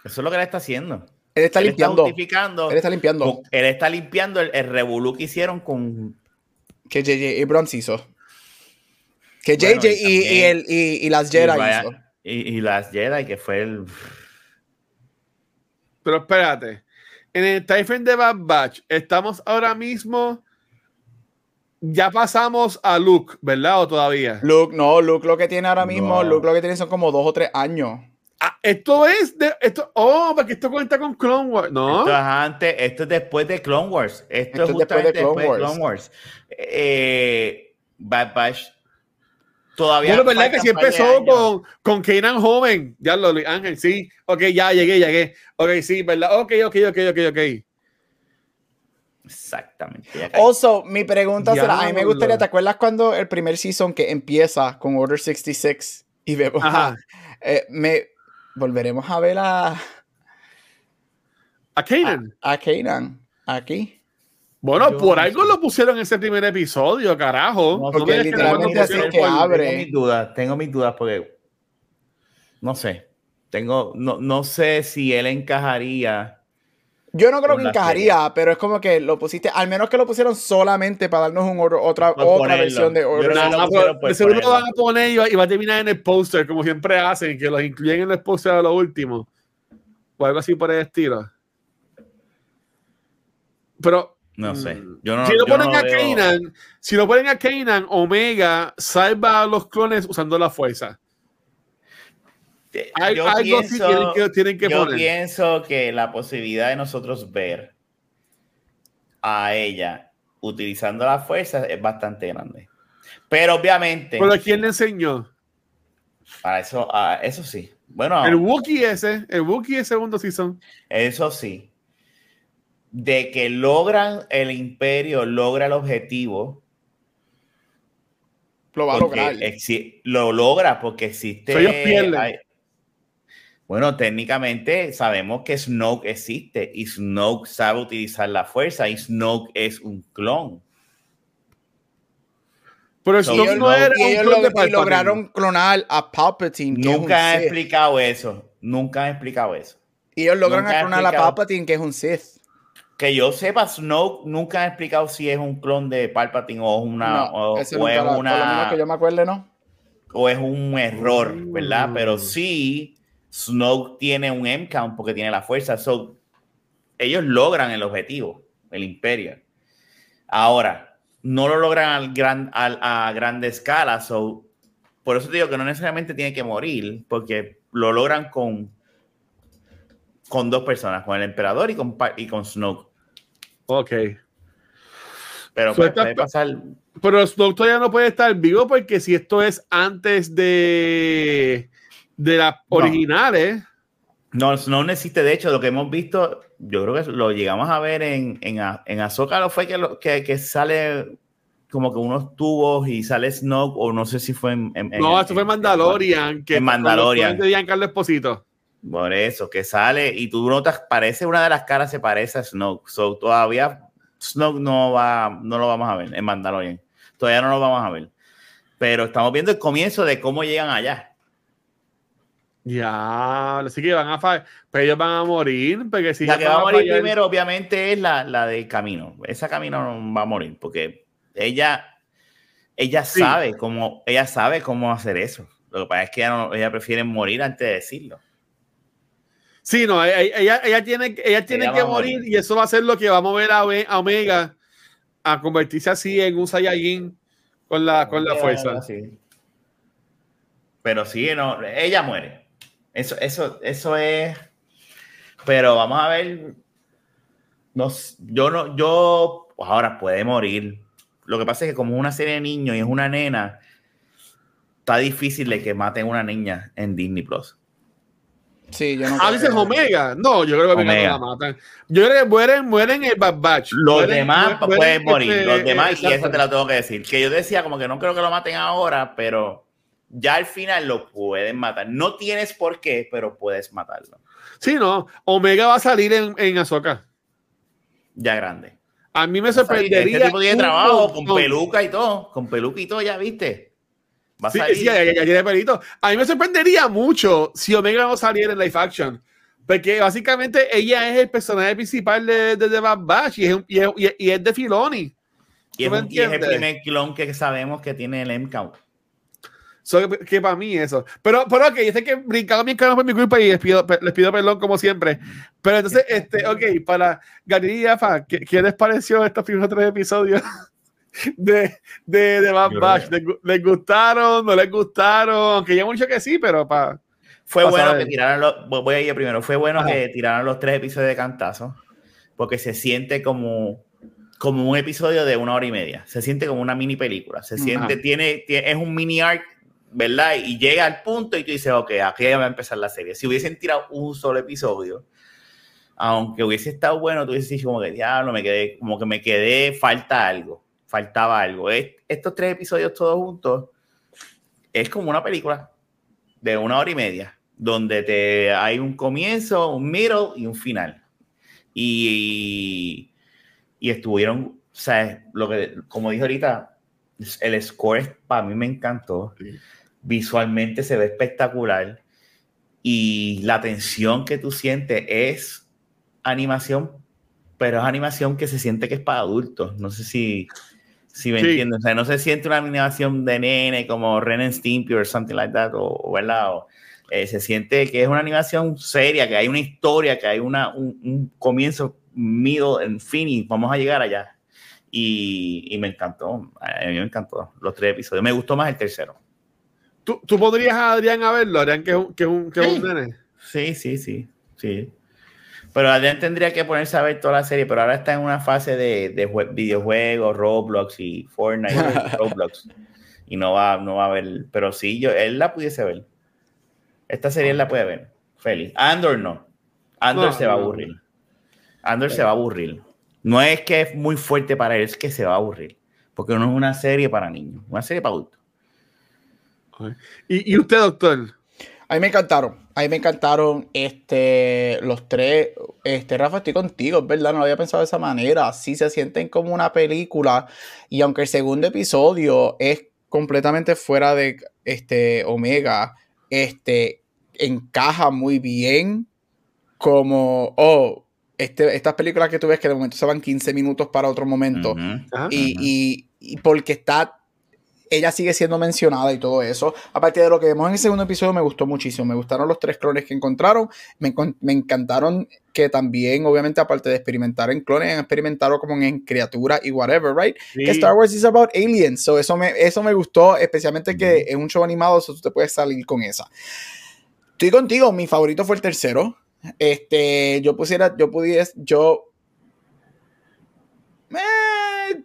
Eso es lo que él está haciendo. Él está limpiando. él está limpiando. Él está limpiando el, el revolú que hicieron con. Que J.J. Abrams hizo. Que JJ y, el, y, las Jedi hizo. Y, las Jedi, que fue el. Pero espérate. En el Typhon de Bad Batch, estamos ahora mismo. Ya pasamos a Luke, ¿verdad? ¿O todavía? Luke, no, Luke lo que tiene ahora mismo, Luke lo que tiene son como dos o tres años. Ah, esto es de esto, oh, porque esto cuenta con Clone Wars, ¿no? Esto es antes, esto es después de Clone Wars. Esto, es justamente después de Clone, Wars. Eh, Bad Batch Todavía. Bueno, verdad que sí empezó con, con Kanan joven. Ya lo Ángel, sí. Ok, ya llegué, llegué. Ok, sí, ¿verdad? Ok, ok, ok, ok, ok. Exactamente. Also, mi pregunta será: a mí me gustaría, ¿te acuerdas cuando el primer season que empieza con Order 66 y vemos Ajá. Eh, me volveremos a ver a. A Kanan. A, a Kanan. Aquí. Bueno, por algo lo pusieron en ese primer episodio, carajo. No, porque literalmente así que abre. Tengo mis dudas, tengo mis dudas porque no sé, tengo, no, no sé si él encajaría. Yo no creo que encajaría, pero es como que lo pusiste, al menos que lo pusieron solamente para darnos un otra, otra versión de Order. No, seguro lo van a poner y va, a terminar en el póster, como siempre hacen, que los incluyen en el póster de lo último. O algo así por el estilo. Pero no sé. Mm. si lo ponen a Kanan, si lo ponen a Kanan, Omega salva a los clones usando la fuerza. Hay, yo algo pienso, que tienen que yo pienso que la posibilidad de nosotros ver a ella utilizando la fuerza es bastante grande. Pero obviamente. ¿Pero quién le enseñó? Para eso, eso sí. Bueno. El Wookiee ese, el Wookiee es segundo season. Eso sí de que logran el imperio, logra el objetivo. Lo va a lograr. Lo logra porque existe. Bueno, técnicamente sabemos que Snoke existe y Snoke sabe utilizar la fuerza y Snoke es un clon. Pero Snoke no era un y lograron clonar a Palpatine. Nunca han explicado eso. Nunca han explicado eso. Y ellos logran clonar a Palpatine, que es un Sith que yo sepa, Snoke nunca ha explicado si es un clon de Palpatine o una. o, es una. que yo me acuerde, ¿no? O es un error, ¿verdad? Mm. Pero sí, Snoke tiene un M-count porque tiene la fuerza. So, ellos logran el objetivo, el imperio. Ahora, no lo logran al gran, a grande escala. So, por eso te digo que no necesariamente tiene que morir, porque lo logran con, con dos personas, con el emperador y con, y con Snoke. Ok. Pero puede, pasar. Pero Snoke todavía no puede estar vivo porque si esto es antes de, de las originales. No, no existe. De hecho, lo que hemos visto, yo creo que lo llegamos a ver en, en, en Ahsoka, fue que, lo, que, que, sale como que unos tubos y sale Snoke, o no sé si fue en. no, esto fue Mandalorian. Que en Mandalorian. De Giancarlo Esposito. Por eso, que sale y tú notas, parece una de las caras se parece a Snoke. So, todavía Snoke no va, no lo vamos a ver en Mandalorian. Todavía no lo vamos a ver. Pero estamos viendo el comienzo de cómo llegan allá. Ya, así que van a fallar, pero ellos van a morir, porque si la que va a morir primero, obviamente, es la, la de camino. Esa camino no va a morir, porque ella, ella sabe cómo, ella sabe cómo hacer eso. Lo que pasa es que ella, prefiere morir antes de decirlo. Sí, no, ella, ella tiene, ella tiene que morir, y eso va a ser lo que va a mover a, Omega a convertirse así en un Saiyajin con la, con la fuerza. Pero sí, no, ella muere. Eso, eso, eso es. Pero vamos a ver. No, yo no, yo, pues ahora puede morir. Lo que pasa es que como es una serie de niños y es una nena, está difícil de que maten a una niña en Disney Plus. Sí, yo no ah, dices Omega. No, yo creo que Omega no la matan. Yo creo que mueren, mueren el Bad Batch. Los demás pueden morir. Este, los demás, y eso te lo tengo que decir. Que yo decía como que no creo que lo maten ahora, pero ya al final lo pueden matar. No tienes por qué, pero puedes matarlo. Sí, no. Omega va a salir en, en Azoka. Ya grande. A mí me sorprendería. Este tipo tiene trabajo con peluca y todo. Con peluca y todo, ya viste. Va a salir. Sí, ya, tiene pelito. A mí me sorprendería mucho si Omega no saliera en live action. Porque básicamente ella es el personaje principal de, de, Bad Batch y es, y, es, y es, de Filoni. Y es, y es, el primer clon que sabemos que tiene el M-Count que, para mí eso. Pero, pero ok, yo sé que brincado mi canal por mi culpa y les pido, les pido perdón como siempre. Pero entonces, este, ok, para Gary y Afa, ¿qué, ¿qué, les pareció estos primeros tres episodios de, de, de Bad Batch? ¿Les, gustaron? ¿No les gustaron? Aunque ya mucho que sí, pero para... Fue bueno que tiraran los, voy a ir primero, fue bueno que tiraran los tres episodios de cantazo, porque se siente como como un episodio de una hora y media. Se siente como una mini película. Se siente, tiene, tiene, es un mini arc ¿verdad? Y llega al punto y tú dices, ok, aquí ya va a empezar la serie. Si hubiesen tirado un solo episodio, aunque hubiese estado bueno, tú dicho como que, diablo, me quedé, como que me quedé, falta algo, faltaba algo. Estos tres episodios todos juntos es como una película de una hora y media, donde te, hay un comienzo, un middle y un final. Y, y estuvieron, o sea, lo que, como dije ahorita, el score para mí me encantó visualmente se ve espectacular y la tensión que tú sientes es animación, pero es animación que se siente que es para adultos. No sé si, si me entiendes. O sea, no se siente una animación de nene como Ren and Stimpy o something like that, o, ¿verdad? Eh, se siente que es una animación seria, que hay una historia, que hay una, un, comienzo, middle, en fin, y vamos a llegar allá. Y, y, me encantó, a mí me encantó los tres episodios. Me gustó más el tercero. ¿Tú, ¿Tú, podrías a Adrián a verlo? Adrián, que es un, que un, que sí. un nene. Sí, sí, sí, sí. Pero Adrián tendría que ponerse a ver toda la serie, pero ahora está en una fase de, de videojuegos, Roblox y Fortnite, Roblox. Y no va, no va a ver. Pero sí, yo, él la pudiese ver. Esta serie él la puede ver. Feliz. Andor no. Andor no, se va a aburrir. Andor se va a aburrir. No es que es muy fuerte para él, es que se va a aburrir. Porque no es una serie para niños, una serie para adultos. ¿Y, usted, doctor? A mí me encantaron. A mí me encantaron este, los tres. Este, Rafa, estoy contigo, es verdad, no lo había pensado de esa manera. Sí se sienten como una película. Y aunque el segundo episodio es completamente fuera de este, Omega, este, encaja muy bien como, oh, este, estas películas que tú ves que de momento se van 15 minutos para otro momento. y, y, porque está ella sigue siendo mencionada y todo eso. Aparte de lo que vemos en el segundo episodio, me gustó muchísimo. Me gustaron los tres clones que encontraron. Me, encantaron que también, obviamente, aparte de experimentar en clones, han experimentado como en criaturas y whatever, right? Que Star Wars is about aliens. So eso me, eso me gustó, especialmente que es un show animado, so tú te puedes salir con esa. Estoy contigo, mi favorito fue el tercero. Este, yo pusiera, yo pudiese, yo. Eh,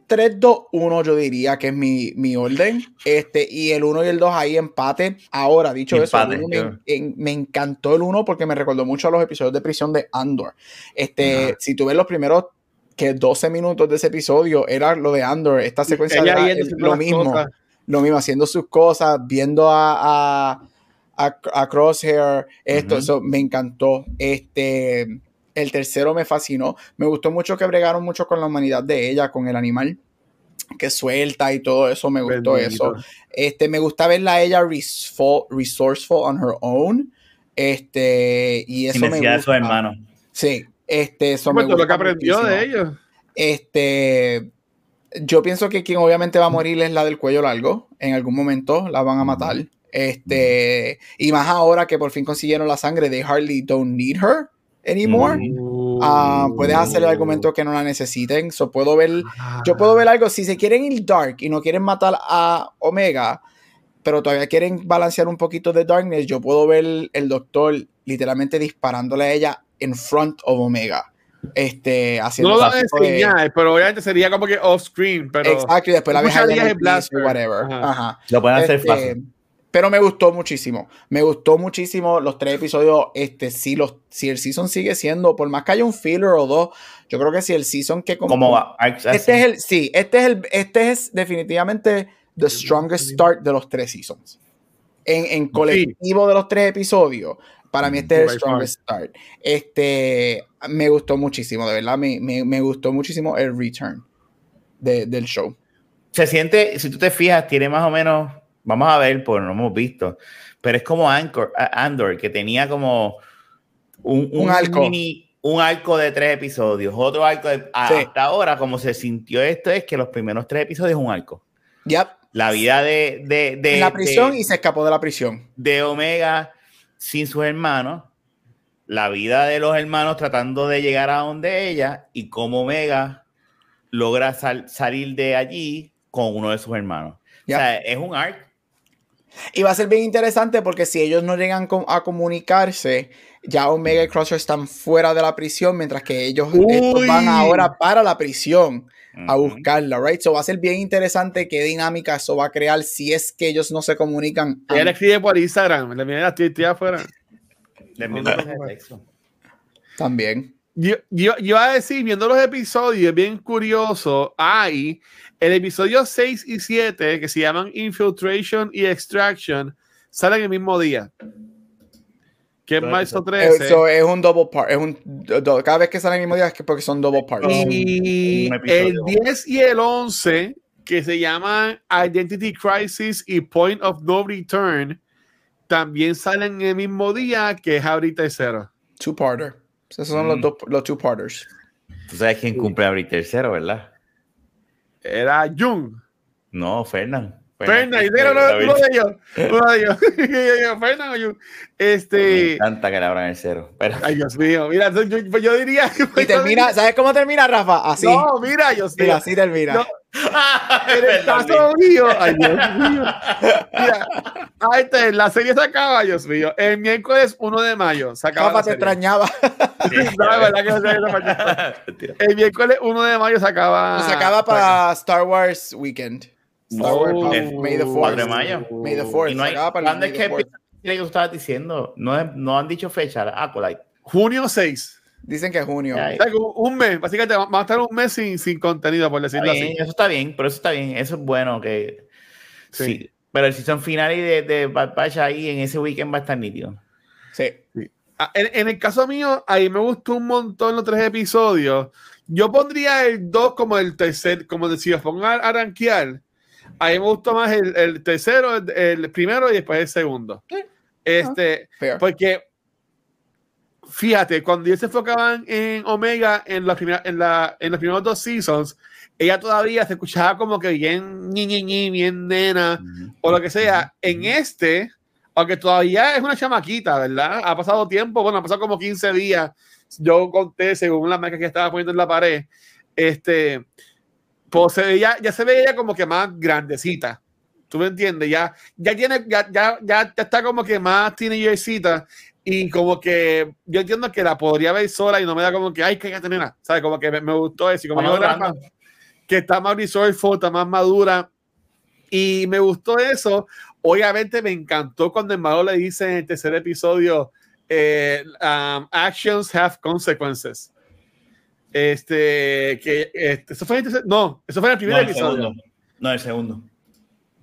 3, 2, 1 yo diría que es mi, mi, orden. Este, y el 1 y el 2 ahí empate. Ahora, dicho eso, me, encantó el 1 porque me recordó mucho a los episodios de prisión de Andor. Este, si tú ves los primeros que 12 minutos de ese episodio era lo de Andor, esta secuencia era lo mismo. Lo mismo, haciendo sus cosas, viendo a, a, a, Crosshair, esto, eso me encantó. Este, el tercero me fascinó. Me gustó mucho que bregaron mucho con la humanidad de ella, con el animal que suelta y todo eso. Me gustó eso. Este, me gusta verla a ella resourceful on her own. Este, y eso me gusta. de su hermano. Sí, este, eso me gusta lo que aprendió de ellos. Este, yo pienso que quien obviamente va a morir es la del cuello largo. En algún momento la van a matar. Este, y más ahora que por fin consiguieron la sangre, they hardly don't need her anymore. Ah, puedes hacer el argumento que no la necesiten. So puedo ver, yo puedo ver algo. Si se quieren ir dark y no quieren matar a Omega, pero todavía quieren balancear un poquito de darkness, yo puedo ver el doctor literalmente disparándole a ella en front of Omega. Este, haciendo no lo van a enseñar, pero obviamente sería como que off screen. Pero Exacto, y después la ves en whatever. Ajá. Lo pueden hacer este, fácil. Pero me gustó muchísimo. Me gustó muchísimo los tres episodios. Este, si, los, si el season sigue siendo, por más que haya un filler o dos, yo creo que si el season que como. va? Este es el, sí, este es el, este es definitivamente the strongest start de los tres seasons. En, en colectivo de los tres episodios, para mí este es el strongest start. Este, me gustó muchísimo, de verdad, me, me, me gustó muchísimo el return de, del show. Se siente, si tú te fijas, tiene más o menos Vamos a ver, pues no hemos visto. Pero es como Anchor, Andor, que tenía como un, un, arco. un arco de tres episodios, otro arco de, hasta ahora, como se sintió esto, es que los primeros tres episodios es un arco. Yep. La vida de, de, de la prisión y se escapó de la prisión. De Omega sin sus hermanos, la vida de los hermanos tratando de llegar a donde ella y cómo Omega logra salir de allí con uno de sus hermanos. O sea, es un arco y va a ser bien interesante porque si ellos no llegan a comunicarse, ya Omega y Crusher están fuera de la prisión, mientras que ellos van ahora para la prisión a buscarla, right? So va a ser bien interesante qué dinámica eso va a crear si es que ellos no se comunican. Él escribe por Instagram, le viene a afuera. También. Yo, yo, yo iba a decir, viendo los episodios, es bien curioso, hay el episodio 6 y 7, que se llaman Infiltration y Extraction, salen el mismo día. Que es marzo 13. Eso es un double part. Es un, cada vez que salen el mismo día es porque son double parts. Y el 10 y el 11, que se llaman Identity Crisis y Point of No Return, también salen el mismo día que es ahorita tercero. Two-parter. Esos son los, mm. dos, los two-parters. Tú sabes quién cumple ahorita tercero, ¿verdad? Era Jung. No, Fernand. Fernand, y uno, uno de ellos. Uno de ellos. Fernand o Jung. Este. Me encanta que le abran el cero. Pero... Ay, Dios mío. Mira, yo, yo, yo diría. Y termina, ¿sabes cómo termina, Rafa? Así. No, mira, Dios mío. Mira, así termina. No. En el caso mío, ay Dios mío. Mira, ahí está, la serie se acaba, Dios mío. El miércoles 1 de mayo se acaba. Rafa te extrañaba. El miércoles 1 de mayo se acaba. Se acaba para Star Wars Weekend. Star Wars May the 4 de mayo. May the 4 no hay, se acaba ¿Cuándo es que que tú estabas diciendo? No, no han dicho fecha. Acolyte. Junio 6. Dicen que es junio. un mes, básicamente vamos a estar un mes sin, sin contenido, por decirlo así. Eso está bien, pero eso está bien. Eso es bueno que. Sí. Pero el season final y de, de Bad Batch ahí en ese weekend va a estar nítido. Sí. Ah, en, el caso mío, ahí me gustó un montón los tres episodios. Yo pondría el 2 como el tercer, como decía, pongo a, rankear. Ahí me gustó más el, el tercero, el, primero y después el segundo. Este, porque fíjate, cuando ellos se enfocaban en Omega en, la en, la, en los primeros dos seasons, ella todavía se escuchaba como que bien ñi, ñi, ñi bien nena o lo que sea. En este, aunque todavía es una chamaquita, ¿verdad? Ha pasado tiempo, bueno, ha pasado como 15 días. Yo conté, según la marca que estaba poniendo en la pared, este, pues se veía, ya se veía como que más grandecita. ¿Tú me entiendes? Ya, ya tiene, ya, ya, ya está como que más teenagercita y como que yo entiendo que la podría ver sola y no me da como que, ay, que nada. ¿Sabes? Como que me, gustó eso. Y como yo, que está más está más madura. Y me gustó eso. Obviamente me encantó cuando el malo le dice en el tercer episodio, eh, um, actions have consequences. Este, que este, eso fue el no, eso fue el primer episodio. No, el segundo.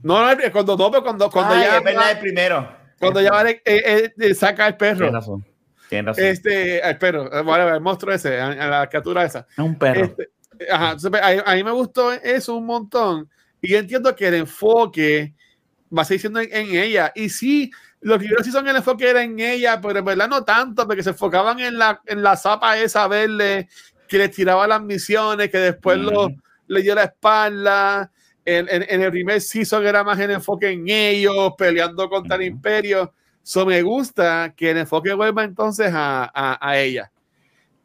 No, no, cuando no, pero cuando, cuando ya. Es verdad, el primero. Cuando ya vale, eh, eh, saca el perro. Tienes razón. Tienes razón. Este, el perro, el monstruo ese, la criatura esa. Es un perro. Este, ajá, a, mí me gustó eso un montón. Y entiendo que el enfoque va a seguir siendo en, ella. Y sí, los libros sí son el enfoque era en ella, pero en verdad no tanto, porque se enfocaban en la, en la zapa esa verde que le tiraba las misiones, que después lo, le dio la espalda. En, en, el primer season era más el enfoque en ellos, peleando contra el imperio. Eso me gusta que el enfoque vuelva entonces a, a, a ella.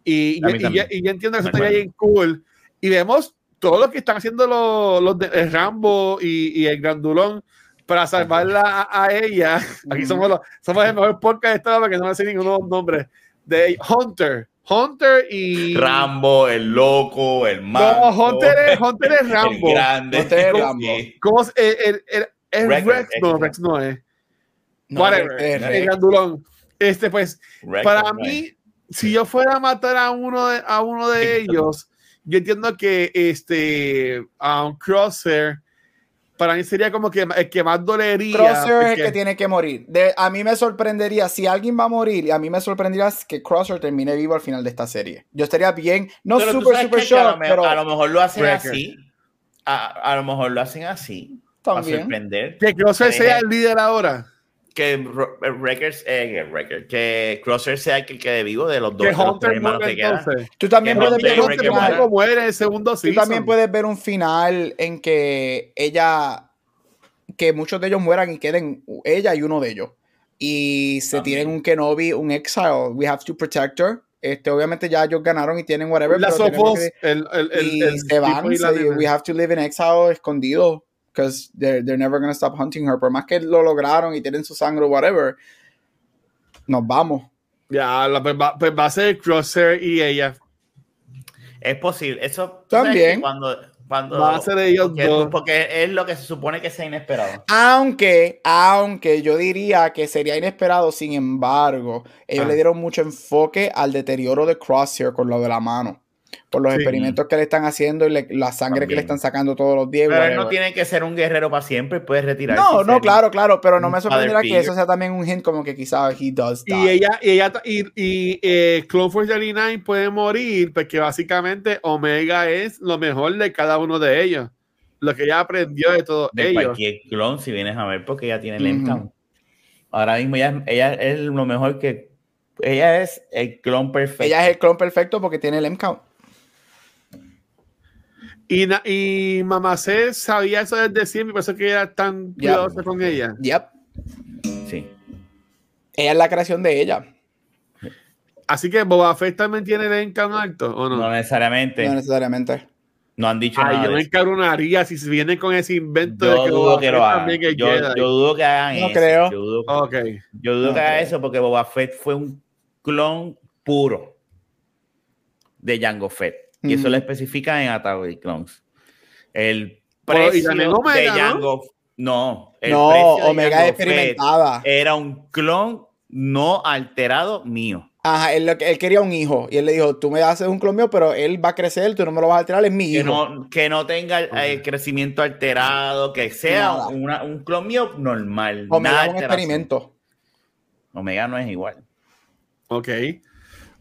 Y, y, y, yo entiendo que eso estaría bien cool. Y vemos todo lo que están haciendo los, los de Rambo y, y el Grandulón para salvarla a, ella. Aquí somos, los, somos el mejor podcast de esto porque no me sé ninguno nombres. De Hunter. Hunter y. Rambo, el loco, el malo. No, Hunter es, Hunter es Rambo. El grande. Hunter es Rambo. ¿Cómo es? El, el, el, Rex, Rex, no, Rex no es. No, Whatever. El grandulón. Este, pues, Rex para mí, si yo fuera a matar a uno de, a uno de ellos, yo entiendo que este, a un Crosshair para mí sería como que el que más dolería. Crosshair es el que tiene que morir. De, a mí me sorprendería, si alguien va a morir, y a mí me sorprendería que Crosshair termine vivo al final de esta serie. Yo estaría bien, no super, super shock, pero. A lo mejor lo hacen así. A, a, lo mejor lo hacen así. También. Para sorprender. Que Crosshair sea el líder ahora que Records, eh, Record, que Crosser sea el que quede vivo de los dos, hermanos que quedan. Tú también puedes ver un final, muere el segundo Tú también puedes ver un final en que ella, que muchos de ellos mueran y queden ella y uno de ellos. Y se tienen un Kenobi, un Exile. We have to protect her. Este, obviamente ya ellos ganaron y tienen whatever. La pero que, el, el, el, y se van. we have to live in exile escondido because they're, they're never gonna stop hunting her. Por más que lo lograron y tienen su sangre o whatever, nos vamos. Ya, la, pues, va, pues va a ser Crosshair y ella. Es posible. Eso también. Cuando, cuando, va a ser ellos porque, dos. Porque es lo que se supone que sea inesperado. Aunque, aunque yo diría que sería inesperado, sin embargo, ellos ah. le dieron mucho enfoque al deterioro de Crosshair con lo de la mano por los experimentos que le están haciendo y la sangre que le están sacando todos los días. Pero él no tiene que ser un guerrero para siempre, puede retirarse. No, no, claro, claro, pero no me sorprenderá que eso sea también un hint como que quizás he does die. Y ella, y ella, y, y eh, Clone Force 39 puede morir porque básicamente Omega es lo mejor de cada uno de ellos. Lo que ella aprendió de todos de ellos. cualquier clon, si vienes a ver, porque ella tiene el Ahora mismo ella, ella es lo mejor que... Ella es el clon perfecto. Ella es el clon perfecto porque tiene el M-Count. Y, y Mamá C sabía eso desde siempre, por eso que era tan cuidadosa con ella. Yep. Sí. Ella es la creación de ella. Así que Boba Fett también tiene el encan alto, ¿o no? No necesariamente. No necesariamente. No han dicho Ay, nada. Yo me encabronaría si se vienen con ese invento yo de que dudo Boba que Fett lo hagan. Yo, dudo que hagan no eso. Creo. Yo dudo, okay. yo dudo no que hagan eso porque Boba Fett fue un clon puro de Jango Fett. Y eso lo especifica en Attack of the Clones. El precio Omega, de ¿no? Jango no, el No, precio de Omega es experimentada. Era un clon no alterado mío. Ajá, él, quería un hijo. Y él le dijo, tú me haces un clon mío, pero él va a crecer, tú no me lo vas a alterar, es mi Que hijo. no, que no tenga el crecimiento alterado, que sea una- un clon mío normal. Omega nada es un alteración. experimento. Omega no es igual. Ok.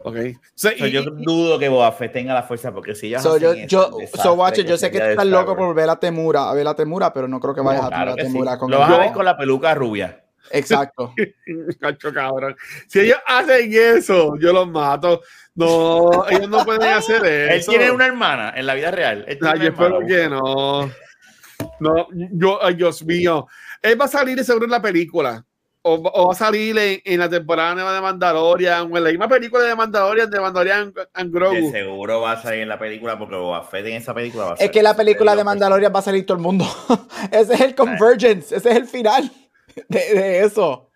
Ok. So, y- yo dudo que Boba Fett tenga la fuerza porque si ellos So, yo, yo, so, Watcher, yo sé que estás loco por ver a Temura, a ver a Temura, pero no creo que vayas a Claro ver a que sí. Temura con Lo vas a ver con la peluca rubia. Exacto. Cacho, cabrón. Si ellos hacen eso, yo los mato. No, ellos no pueden hacer Él eso. tiene una hermana en la vida real. Él una yo espero hermana. que no. No, yo, ay, Dios mío. Él va a salir seguro en la película. O, o va a salir en, en la temporada nueva de Mandalorian. O en la misma película de Mandalorian, de Mandalorian and De Grogu. seguro va a salir en la película porque Boba Fett en esa película va a Es salir. que la película de. Mandalorian va a salir todo el mundo. ese es el convergence, ese es el final de, de eso.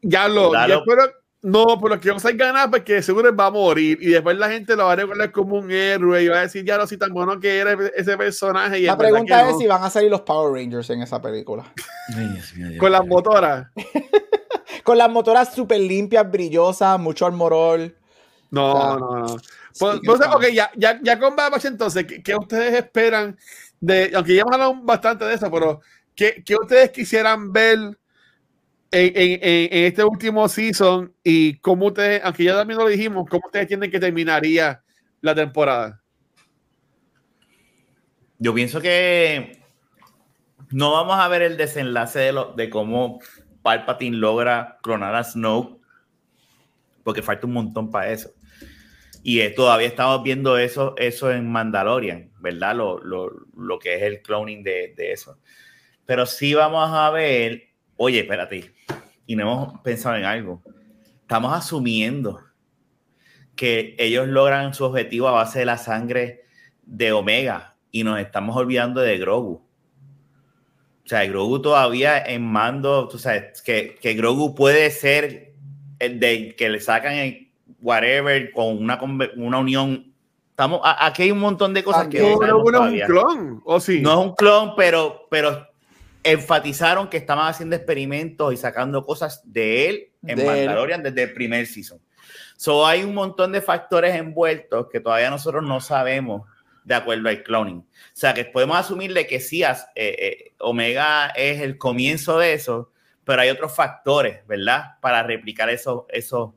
Ya lo, yo espero, No, pero que Osai gana porque seguro va a morir y después la gente lo va a recordar como un héroe y va a decir ya no si tan bueno que era ese personaje. Y la pregunta es si van a salir los Power Rangers en esa película. Con las motoras. Con las motoras súper limpias, brillosas, mucho armorol. No, no, no. Pues, pues, ok, ya, ya, ya con Babash entonces, ¿qué, ustedes esperan de, aunque ya hemos hablado bastante de eso, pero ¿qué, qué ustedes quisieran ver en, este último season y cómo ustedes, aunque ya también lo dijimos, cómo ustedes entienden que terminaría la temporada? Yo pienso que no vamos a ver el desenlace de, lo, de cómo Palpatine logra clonar a Snoke, porque falta un montón para eso. Y todavía estamos viendo eso, eso en Mandalorian, ¿verdad? Lo, lo, lo que es el cloning de, de, eso. Pero sí vamos a ver, oye, espérate, y no hemos pensado en algo. Estamos asumiendo que ellos logran su objetivo a base de la sangre de Omega y nos estamos olvidando de Grogu. O sea, Grogu todavía en mando, tú sabes, que, que Grogu puede ser el de que le sacan el whatever con una, una unión. Estamos, aquí hay un montón de cosas que no, no, no es un clon, ¿o sí? No es un clon, pero, pero enfatizaron que estaban haciendo experimentos y sacando cosas de él en Mandalorian desde el primer season. So hay un montón de factores envueltos que todavía nosotros no sabemos de acuerdo al cloning. O sea, que podemos asumirle que sí, eh, eh, Omega es el comienzo de eso, pero hay otros factores, ¿verdad? Para replicar eso. eso.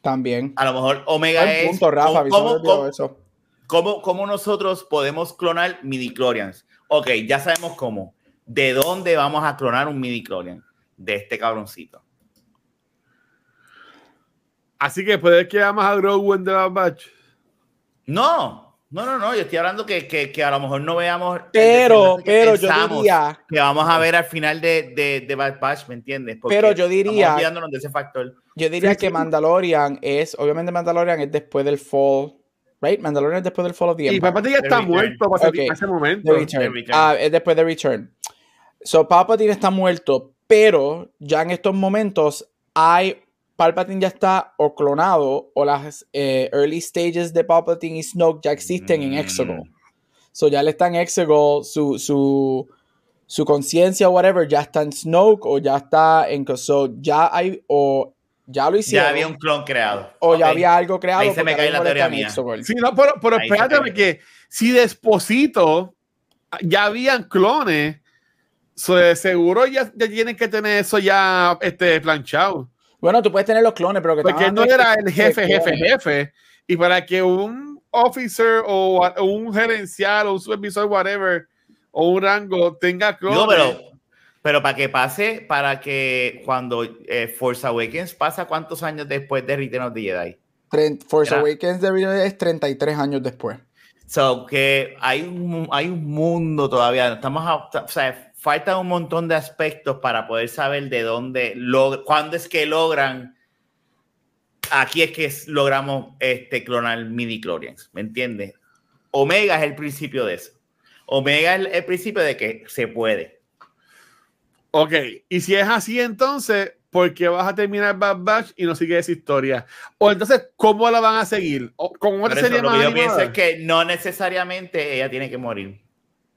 También. A lo mejor Omega es... Punto, Rafa, ¿cómo, cómo, eso. Cómo, ¿Cómo nosotros podemos clonar midi-chlorians? Ok, ya sabemos cómo ¿de dónde vamos a clonar un midi clorian? De este cabroncito. Así que puede que vamos a Grogu en The Bad Batch. No, no, no, no. Yo estoy hablando que, que, que a lo mejor no veamos. Pero, pero yo diría. Que vamos a ver al final de, de, de Bad Batch, ¿me entiendes? pero yo diría. de ese factor. Yo diría que Mandalorian es. Obviamente, Mandalorian es después del fall Right? Mandalorian es después del Fall of the Empire. Y Palpatine ya está muerto para ese momento. Ah, es después de Return. So, Palpatine está muerto, pero ya en estos momentos hay. Palpatine ya está o clonado o las eh, early stages de Palpatine y Snoke ya existen en Exegol. Mm. So, ya le está en Exegol, su, su, su conciencia o whatever ya está en Snoke o ya está en. So, ya hay. O ya lo hicieron. Ya había un clon creado. O ya había algo creado. Ahí se me cae la teoría mía. Sí, no, pero, pero espérate que si Desposito ya habían clones, seguro ya, ya, tienen que tener eso ya este, planchado. Bueno, tú puedes tener los clones, pero que Porque no era el jefe, jefe, jefe. Y para que un officer o un gerencial o un supervisor, whatever, o un rango tenga clones. No, pero pero para que pase, para que cuando eh, Force Awakens pasa, ¿cuántos años después de Return of the Jedi? Force Awakens es 33 años después. So, que hay un, hay un mundo todavía. Estamos o sea, falta un montón de aspectos para poder saber de dónde, cuándo es que logran. Aquí es que logramos este, clonar mini clorians, ¿me entiendes? Omega es el principio de eso. Omega es el principio de que se puede. Ok, y si es así, entonces, ¿por qué vas a terminar Bad Batch y no sigues esa historia? O entonces, ¿cómo la van a seguir? ¿Cómo sería lo que yo pienso es que no necesariamente ella tiene que morir.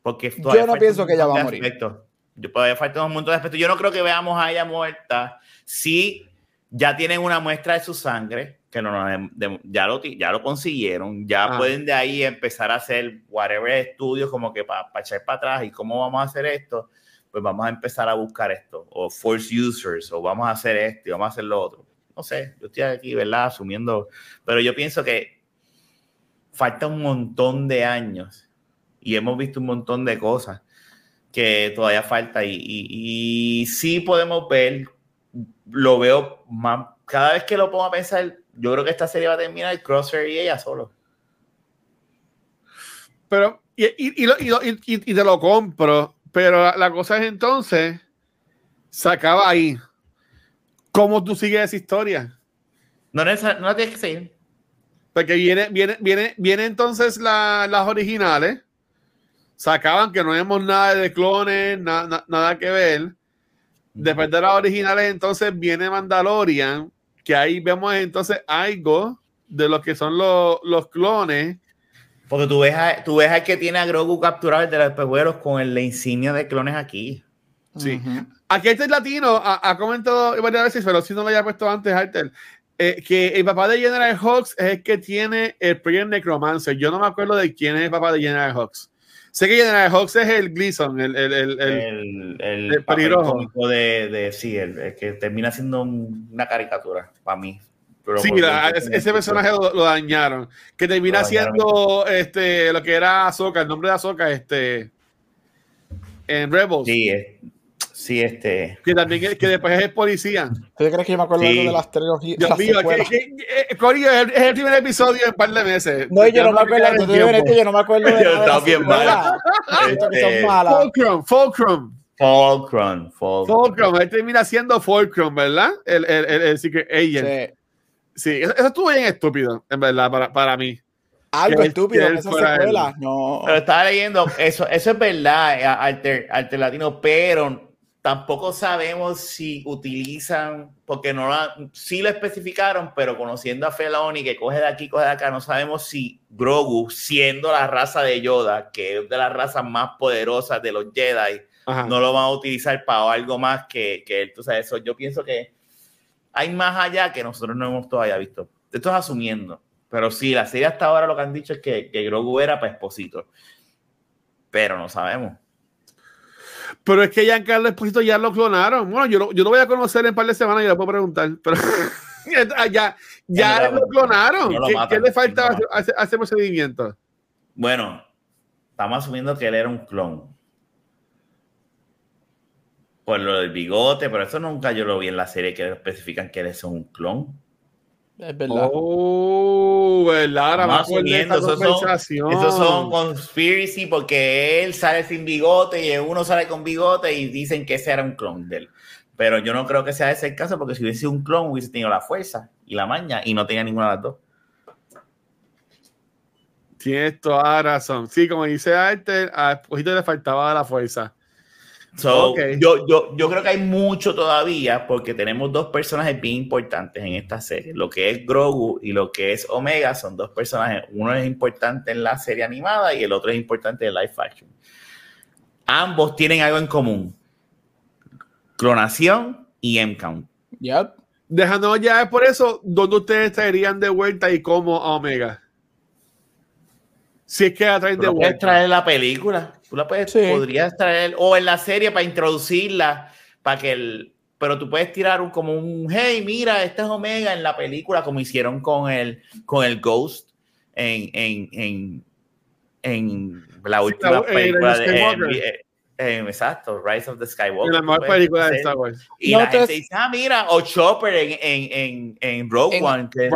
Porque yo no pienso que ella va a morir. Yo todavía falta un montón de aspectos. Yo no creo que veamos a ella muerta si ya tienen una muestra de su sangre, que no, ya, lo, ya lo consiguieron, ya ah. pueden de ahí empezar a hacer whatever estudios como que para echar para atrás y cómo vamos a hacer esto pues vamos a empezar a buscar esto, o force users, o vamos a hacer esto y vamos a hacer lo otro. No sé, yo estoy aquí, ¿verdad? Asumiendo, pero yo pienso que falta un montón de años y hemos visto un montón de cosas que todavía falta y, y, sí podemos ver, lo veo más, cada vez que lo pongo a pensar, yo creo que esta serie va a terminar Crosshair y ella solo. Pero, y, y, te lo compro, pero la, cosa es entonces, se acaba ahí. ¿Cómo tú sigues esa historia? No, no, tienes que seguir. Porque viene, viene, viene, viene entonces las originales. Se acaban que no vemos nada de clones, nada que ver. Después de las originales, entonces viene Mandalorian. que ahí vemos entonces algo de lo que son los, los clones. Porque tú ves, a, tú ves al que tiene a Grogu capturado el de los espejuelos con el, la insignia de clones aquí. Sí. Aquí este latino ha, comentado varias veces, pero si no lo había puesto antes, Artel, eh, que el papá de General Hawks es el que tiene el primer Necromancer. Yo no me acuerdo de quién es el papá de General Hawks. Sé que General Hawks es el Gleason, el, el, el, el, el, el de, de, sí, el, que termina siendo una caricatura para mí. sí, ese, personaje lo, dañaron. Que termina siendo este, lo que era Ahsoka, el nombre de Ahsoka, este, en Rebels. Sí, Sí, este. Que también que después es policía. ¿Tú crees que yo me acuerdo de las trilogías? Dios mío, que, que, Corio es, el, primer episodio en un par de meses. No, yo no, me acuerdo, yo no me acuerdo de nada. Está bien mal. Este, Fulcrum, Fulcrum. Fulcrum, Fulcrum. Él termina siendo Fulcrum, ¿verdad? El, el, el, el Secret Agent. Sí. Sí, eso, estuvo bien estúpido, en verdad, para, para mí. Algo estúpido en esa secuela. No. Pero estaba leyendo, eso, eso es verdad, eh, alter, alter latino, pero Tampoco sabemos si utilizan, porque no la, sí lo especificaron, pero conociendo a Feloni que coge de aquí, coge de acá, no sabemos si Grogu, siendo la raza de Yoda, que es de las razas más poderosas de los Jedi, no lo van a utilizar para algo más que, que él. Tú sabes, eso yo pienso que hay más allá que nosotros no hemos todavía visto. Esto es asumiendo. Pero sí, la serie hasta ahora lo que han dicho es que, que Grogu era para Esposito. Pero no sabemos. Pero es que Giancarlo Esposito ya lo clonaron. Bueno, yo lo, yo lo voy a conocer en un par de semanas y le puedo preguntar. Pero ya, ya lo clonaron. ¿Qué, le falta a ese procedimiento? Bueno, estamos asumiendo que él era un clon. Por lo del bigote, pero eso nunca yo lo vi en la serie que especifican que él es un clon. Es verdad. Oh, verdad. Ahora más esos son, esos son conspiracy porque él sale sin bigote y uno sale con bigote y dicen que ese era un clon de él. Pero yo no creo que sea ese el caso porque si hubiese sido un clon hubiese tenido la fuerza y la maña y no tenía ninguna de las dos. Tienes toda razón. Sí, como dice Arte, a poquito le faltaba la fuerza. So, yo, yo, yo creo que hay mucho todavía porque tenemos dos personajes bien importantes en esta serie. Lo que es Grogu y lo que es Omega son dos personajes. Uno es importante en la serie animada y el otro es importante en live action. Ambos tienen algo en común. Clonación y M-Count. Yep. Dejándonos ya por eso, ¿dónde ustedes traerían de vuelta y cómo a Omega? Si es que la traen de vuelta. traer la película. Tú la puedes, podrías traer, o en la serie para introducirla, para que el, pero tú puedes tirar un, como un, hey, mira, este es Omega en la película, como hicieron con el, con el Ghost en, en, en, en la última película de, eh, exacto, Rise of the Skywalker. La mejor película de Star Wars. Y la gente dice, ah, mira, o Chopper en, en, en, en Rogue One. Que,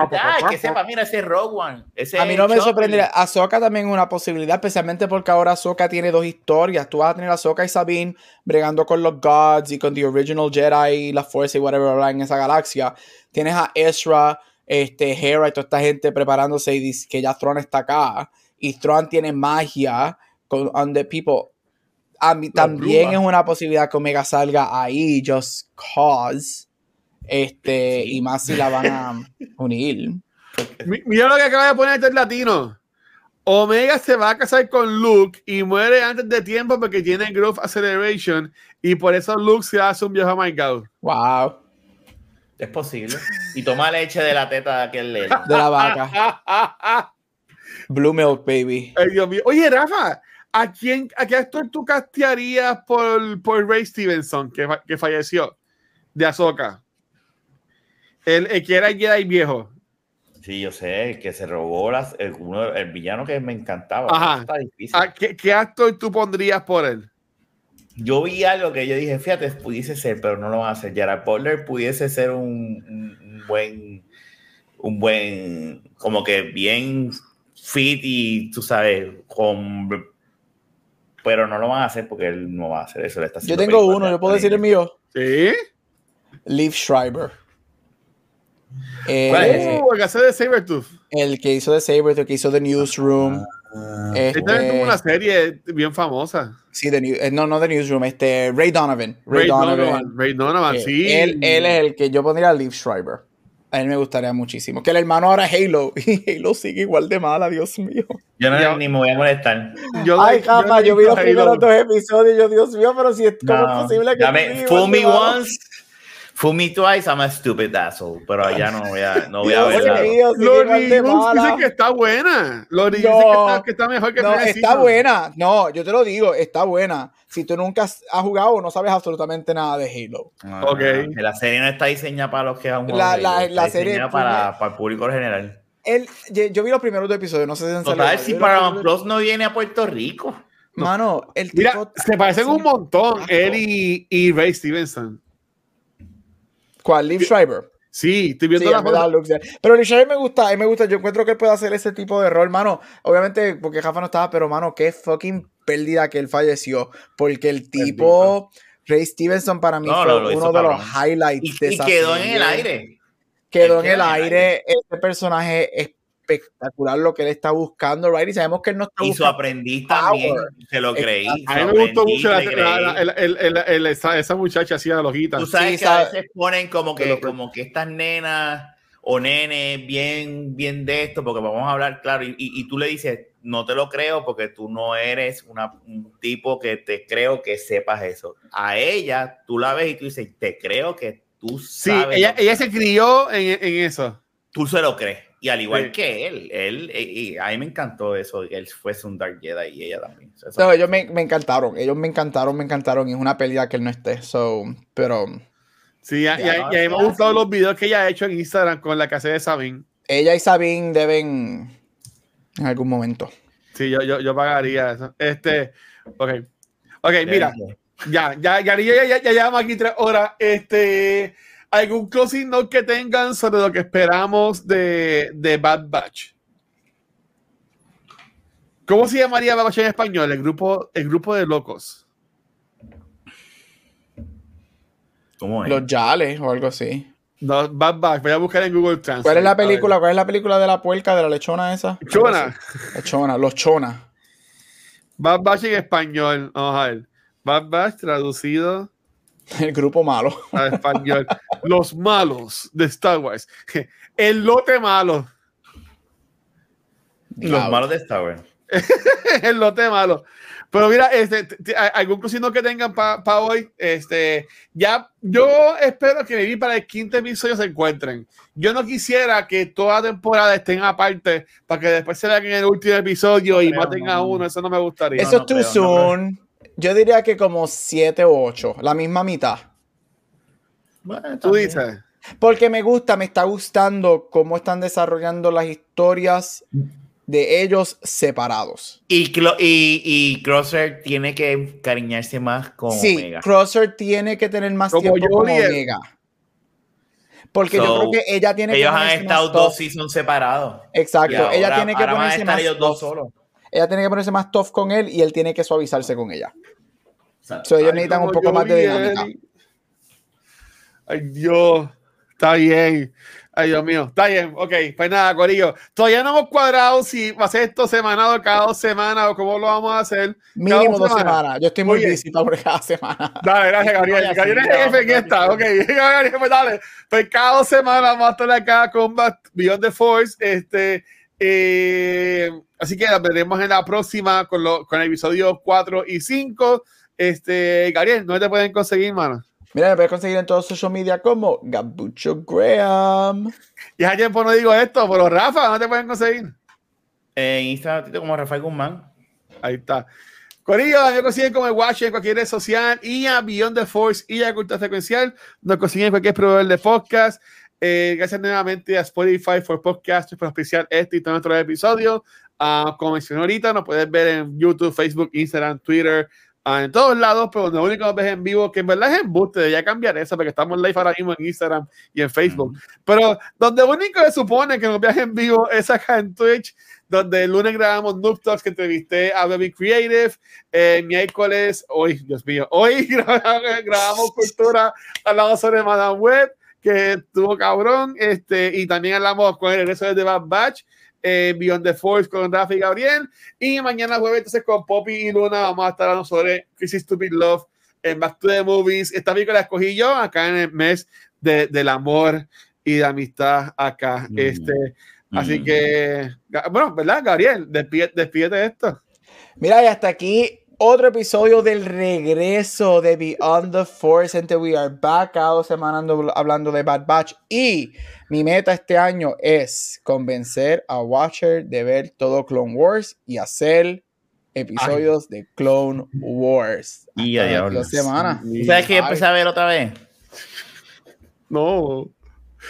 que sepa, mira, ese Rogue One. Ese a mí no me sorprendería. Ahsoka también es una posibilidad, especialmente porque ahora Ahsoka tiene dos historias. Tú vas a tener a Ahsoka y Sabine bregando con los Gods y con The Original Jedi, la Fuerza y whatever en esa galaxia. Tienes a Ezra, este, Hera y toda esta gente preparándose y dice que ya Thrawn está acá. Y Thrawn tiene magia con on the people a mí también es una posibilidad que Omega salga ahí, just cause. Este, y más si la van a unir. Mira lo que acaba de poner este latino. Omega se va a casar con Luke y muere antes de tiempo porque tiene Growth Acceleration y por eso Luke se hace un viejo My God. Wow. Es posible. Y toma leche de la teta de aquel De la vaca. Blue Milk, baby. Oye, Rafa, ¿A quién, a qué actor tú castearías por, por Ray Stevenson, que, que falleció, de Azoka? El, el, que era Jedi viejo. Sí, yo sé, que se robó las, el, uno, el villano que me encantaba. Ajá. Está difícil. ¿Qué, ¿Qué, actor tú pondrías por él? Yo vi algo que yo dije, fíjate, pudiese ser, pero no lo van a hacer. Gerard Butler pudiese ser un, un buen, un buen, como que bien fit y tú sabes, con pero no lo van a hacer porque él no va a hacer eso. yo tengo uno, yo puedo decir el mío. Sí. Liv Schreiber. ¿Cuál es? Uh, el que hace de Sabertooth. El que hizo de Sabertooth, que hizo The Newsroom. Ah, este, tuvo una serie bien famosa. Sí, de, eh, no, no The Newsroom, este, Ray Donovan. Ray, Donovan. Ray Donovan, eh, sí. Él, él, es el que yo pondría a Liv Schreiber. A él me gustaría muchísimo. Que el hermano ahora es Halo. Y Halo sigue igual de mala, Dios mío. Yo no ni me voy a molestar. Yo Ay, Jama, yo, vi los primeros dos episodios y yo, Dios mío, pero si es como posible que. Me, fool me once. Fool me twice, I'm a stupid asshole. Pero allá no voy a, no voy a ver. Los dicen que está buena. Los no, dicen que está, mejor que No, está buena. No, yo te lo digo, está buena si tú nunca has jugado no sabes absolutamente nada de Halo. Ah, okay. La serie no está diseñada para los que han jugado. La, la, serie para, para, el público general. Él, yo, vi los primeros dos episodios, no sé si en Total, si Paramount Plus no viene a Puerto Rico. Mano, el tipo. Mira, se parecen un montón, él y, y, Ray Stevenson. ¿Cuál? Liv Schreiber. Sí, estoy viendo la foto. Pero Liv Schreiber me gusta, a mí me gusta. Yo encuentro que él puede hacer ese tipo de rol, mano. Obviamente, porque Jafa no estaba, pero mano, qué fucking pérdida que él falleció, porque el tipo, Ray Stevenson para mí fue uno de los highlights de y quedó en el aire. Quedó en el aire. Este personaje espectacular lo que él está buscando, right? Y sabemos que él no está Y su aprendiz también, se lo creí. A mí me gustó mucho esa muchacha así la lojita. Tú sabes que a veces ponen como que, como que estas nenas o nenes bien, bien de esto, porque vamos a hablar, claro, y, y, tú le dices, no te lo creo porque tú no eres una, un tipo que te creo que sepas eso. A ella, tú la ves y tú dices, te creo que tú sabes. Sí, ella, ella se crió en, en, eso. Tú se lo crees. Y al igual que él, él, y a mí me encantó eso, que él fuese un Dark Jedi y ella también. ellos me, me, encantaron, ellos me encantaron, me encantaron, y es una pelea que él no esté, so, pero... Sí, y, a, mí me han gustado los videos que ella ha hecho en Instagram con la casa de Sabine. Ella y Sabine deben en algún momento. Sí, yo, yo, yo pagaría eso. Este, ok. Ok, mira. Ya, ya, ya, ya, ya, ya llevamos aquí tres horas. Este, ¿algún closing note que tengan sobre lo que esperamos de, de Bad Batch? ¿Cómo se llamaría Bad Batch en español? El grupo, el grupo de locos. ¿Cómo es? Los Yales o algo así. No, Bad Batch, voy a buscar en Google Translate. ¿Cuál es la película? ¿Cuál es la película de la puerca, de la lechona esa? Chona. Lechona, los chona. Bad Batch en español. Vamos a ver. Bad Batch traducido. El grupo malo. A español. los malos de Star Wars. El lote malo. Los malos de Star Wars. el lote malo. Pero mira, este, algún cocino que tengan para hoy, este, ya yo espero que me vi para el quinto episodio se encuentren. Yo no quisiera que toda temporada estén aparte para que después se vean en el último episodio y maten a uno, eso no me gustaría. Eso es too soon. Yo diría que como siete o ocho, la misma mitad. Tú dices. Porque me gusta, me está gustando cómo están desarrollando las historias de ellos separados. Y, y, Crosser tiene que cariñarse más con sí, Omega. Crosser tiene que tener más tiempo con Omega. Porque yo creo que ella tiene ellos que Ellos han estado dos seasons separados. Exacto. ella tiene que ponerse más ellos dos solos. Ella tiene que ponerse más tough con él y él tiene que suavizarse con ella. So, ellos necesitan un poco más de dinámica. Ay, Dios. Está bien. Ay, Dios mío. Está bien. Ok, pues nada, Corillo. Todavía no hemos cuadrado si va a ser esto semanado cada dos semanas o cómo lo vamos a hacer. Mínimo dos semanas. Yo estoy muy visita por cada semana. Dale, gracias, Gabriel. Gabriel es jefe en esta. Ok, Gabriel, pues dale. Pues cada dos semanas vamos a estar acá con Beyond the Force. Este, eh, así que la veremos en la próxima con, lo, con el episodio 4 y 5. Este, Gabriel, ¿dónde te pueden conseguir, mano? Mira, me puedes conseguir en todos social media como Gabucho Graham. Y hace tiempo no digo esto, pero Rafa, ¿dónde te pueden conseguir? En Instagram como Rafael Guzmán. Ahí está. Corillo, me consiguen como el Watch en cualquier red social y a Beyond the Force y a Cultura Secuencial. Nos consiguen en cualquier proveedor de podcast. Eh, gracias nuevamente a Spotify for Podcast por especial este y todos nuestros episodios. Uh, como mencioné ahorita, nos puedes ver en YouTube, Facebook, Instagram, Twitter, Ah, en todos lados, pero lo único que ves en vivo, que en verdad es embuste, debería cambiar eso, porque estamos live ahora mismo en Instagram y en Facebook. Pero donde único se supone que nos veas en vivo es acá en Twitch, donde el lunes grabamos Noob Talks, que entrevisté a Baby Creative, eh, miércoles, hoy, Dios mío, hoy grabamos, cultura al lado sobre Madame Web, que estuvo cabrón, este, y también hablamos con el regreso de Bad Batch, eh, Beyond the Force con Rafa y Gabriel. Y mañana jueves, entonces, con Poppy y Luna, vamos a estar hablando sobre Crazy Stupid Love en Back to the Movies. Esta película la escogí yo acá en el mes de, del amor y de amistad acá. Mm. Este, así mm. que, bueno, ¿verdad, Gabriel? Despídete, de esto. Mira, y hasta aquí otro episodio del regreso de Beyond the Force. Gente, we are back cada semana hablando de Bad Batch. Y mi meta este año es convencer a Watcher de ver todo Clone Wars y hacer episodios de Clone Wars. Y ya, semana. ¿Sabes que empecé a ver otra vez? No.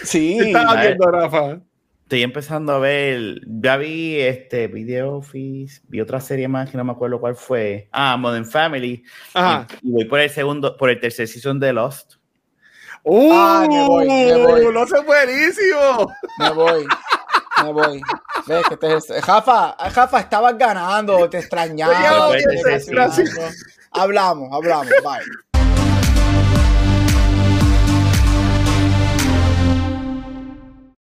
Sí. estás viendo, Rafa? Estoy empezando a ver. Ya vi este Video Office, vi otra serie más que no me acuerdo cuál fue. Ah, Modern Family. Ajá. Y, voy por el segundo, por el tercer season de Lost. ¡Uh! Ah, me voy, me voy. ¡Lost es buenísimo! Me voy. Me voy. Ves que te, Jafa, Jafa, estabas ganando, te extrañaba. Hablamos, hablamos. Bye.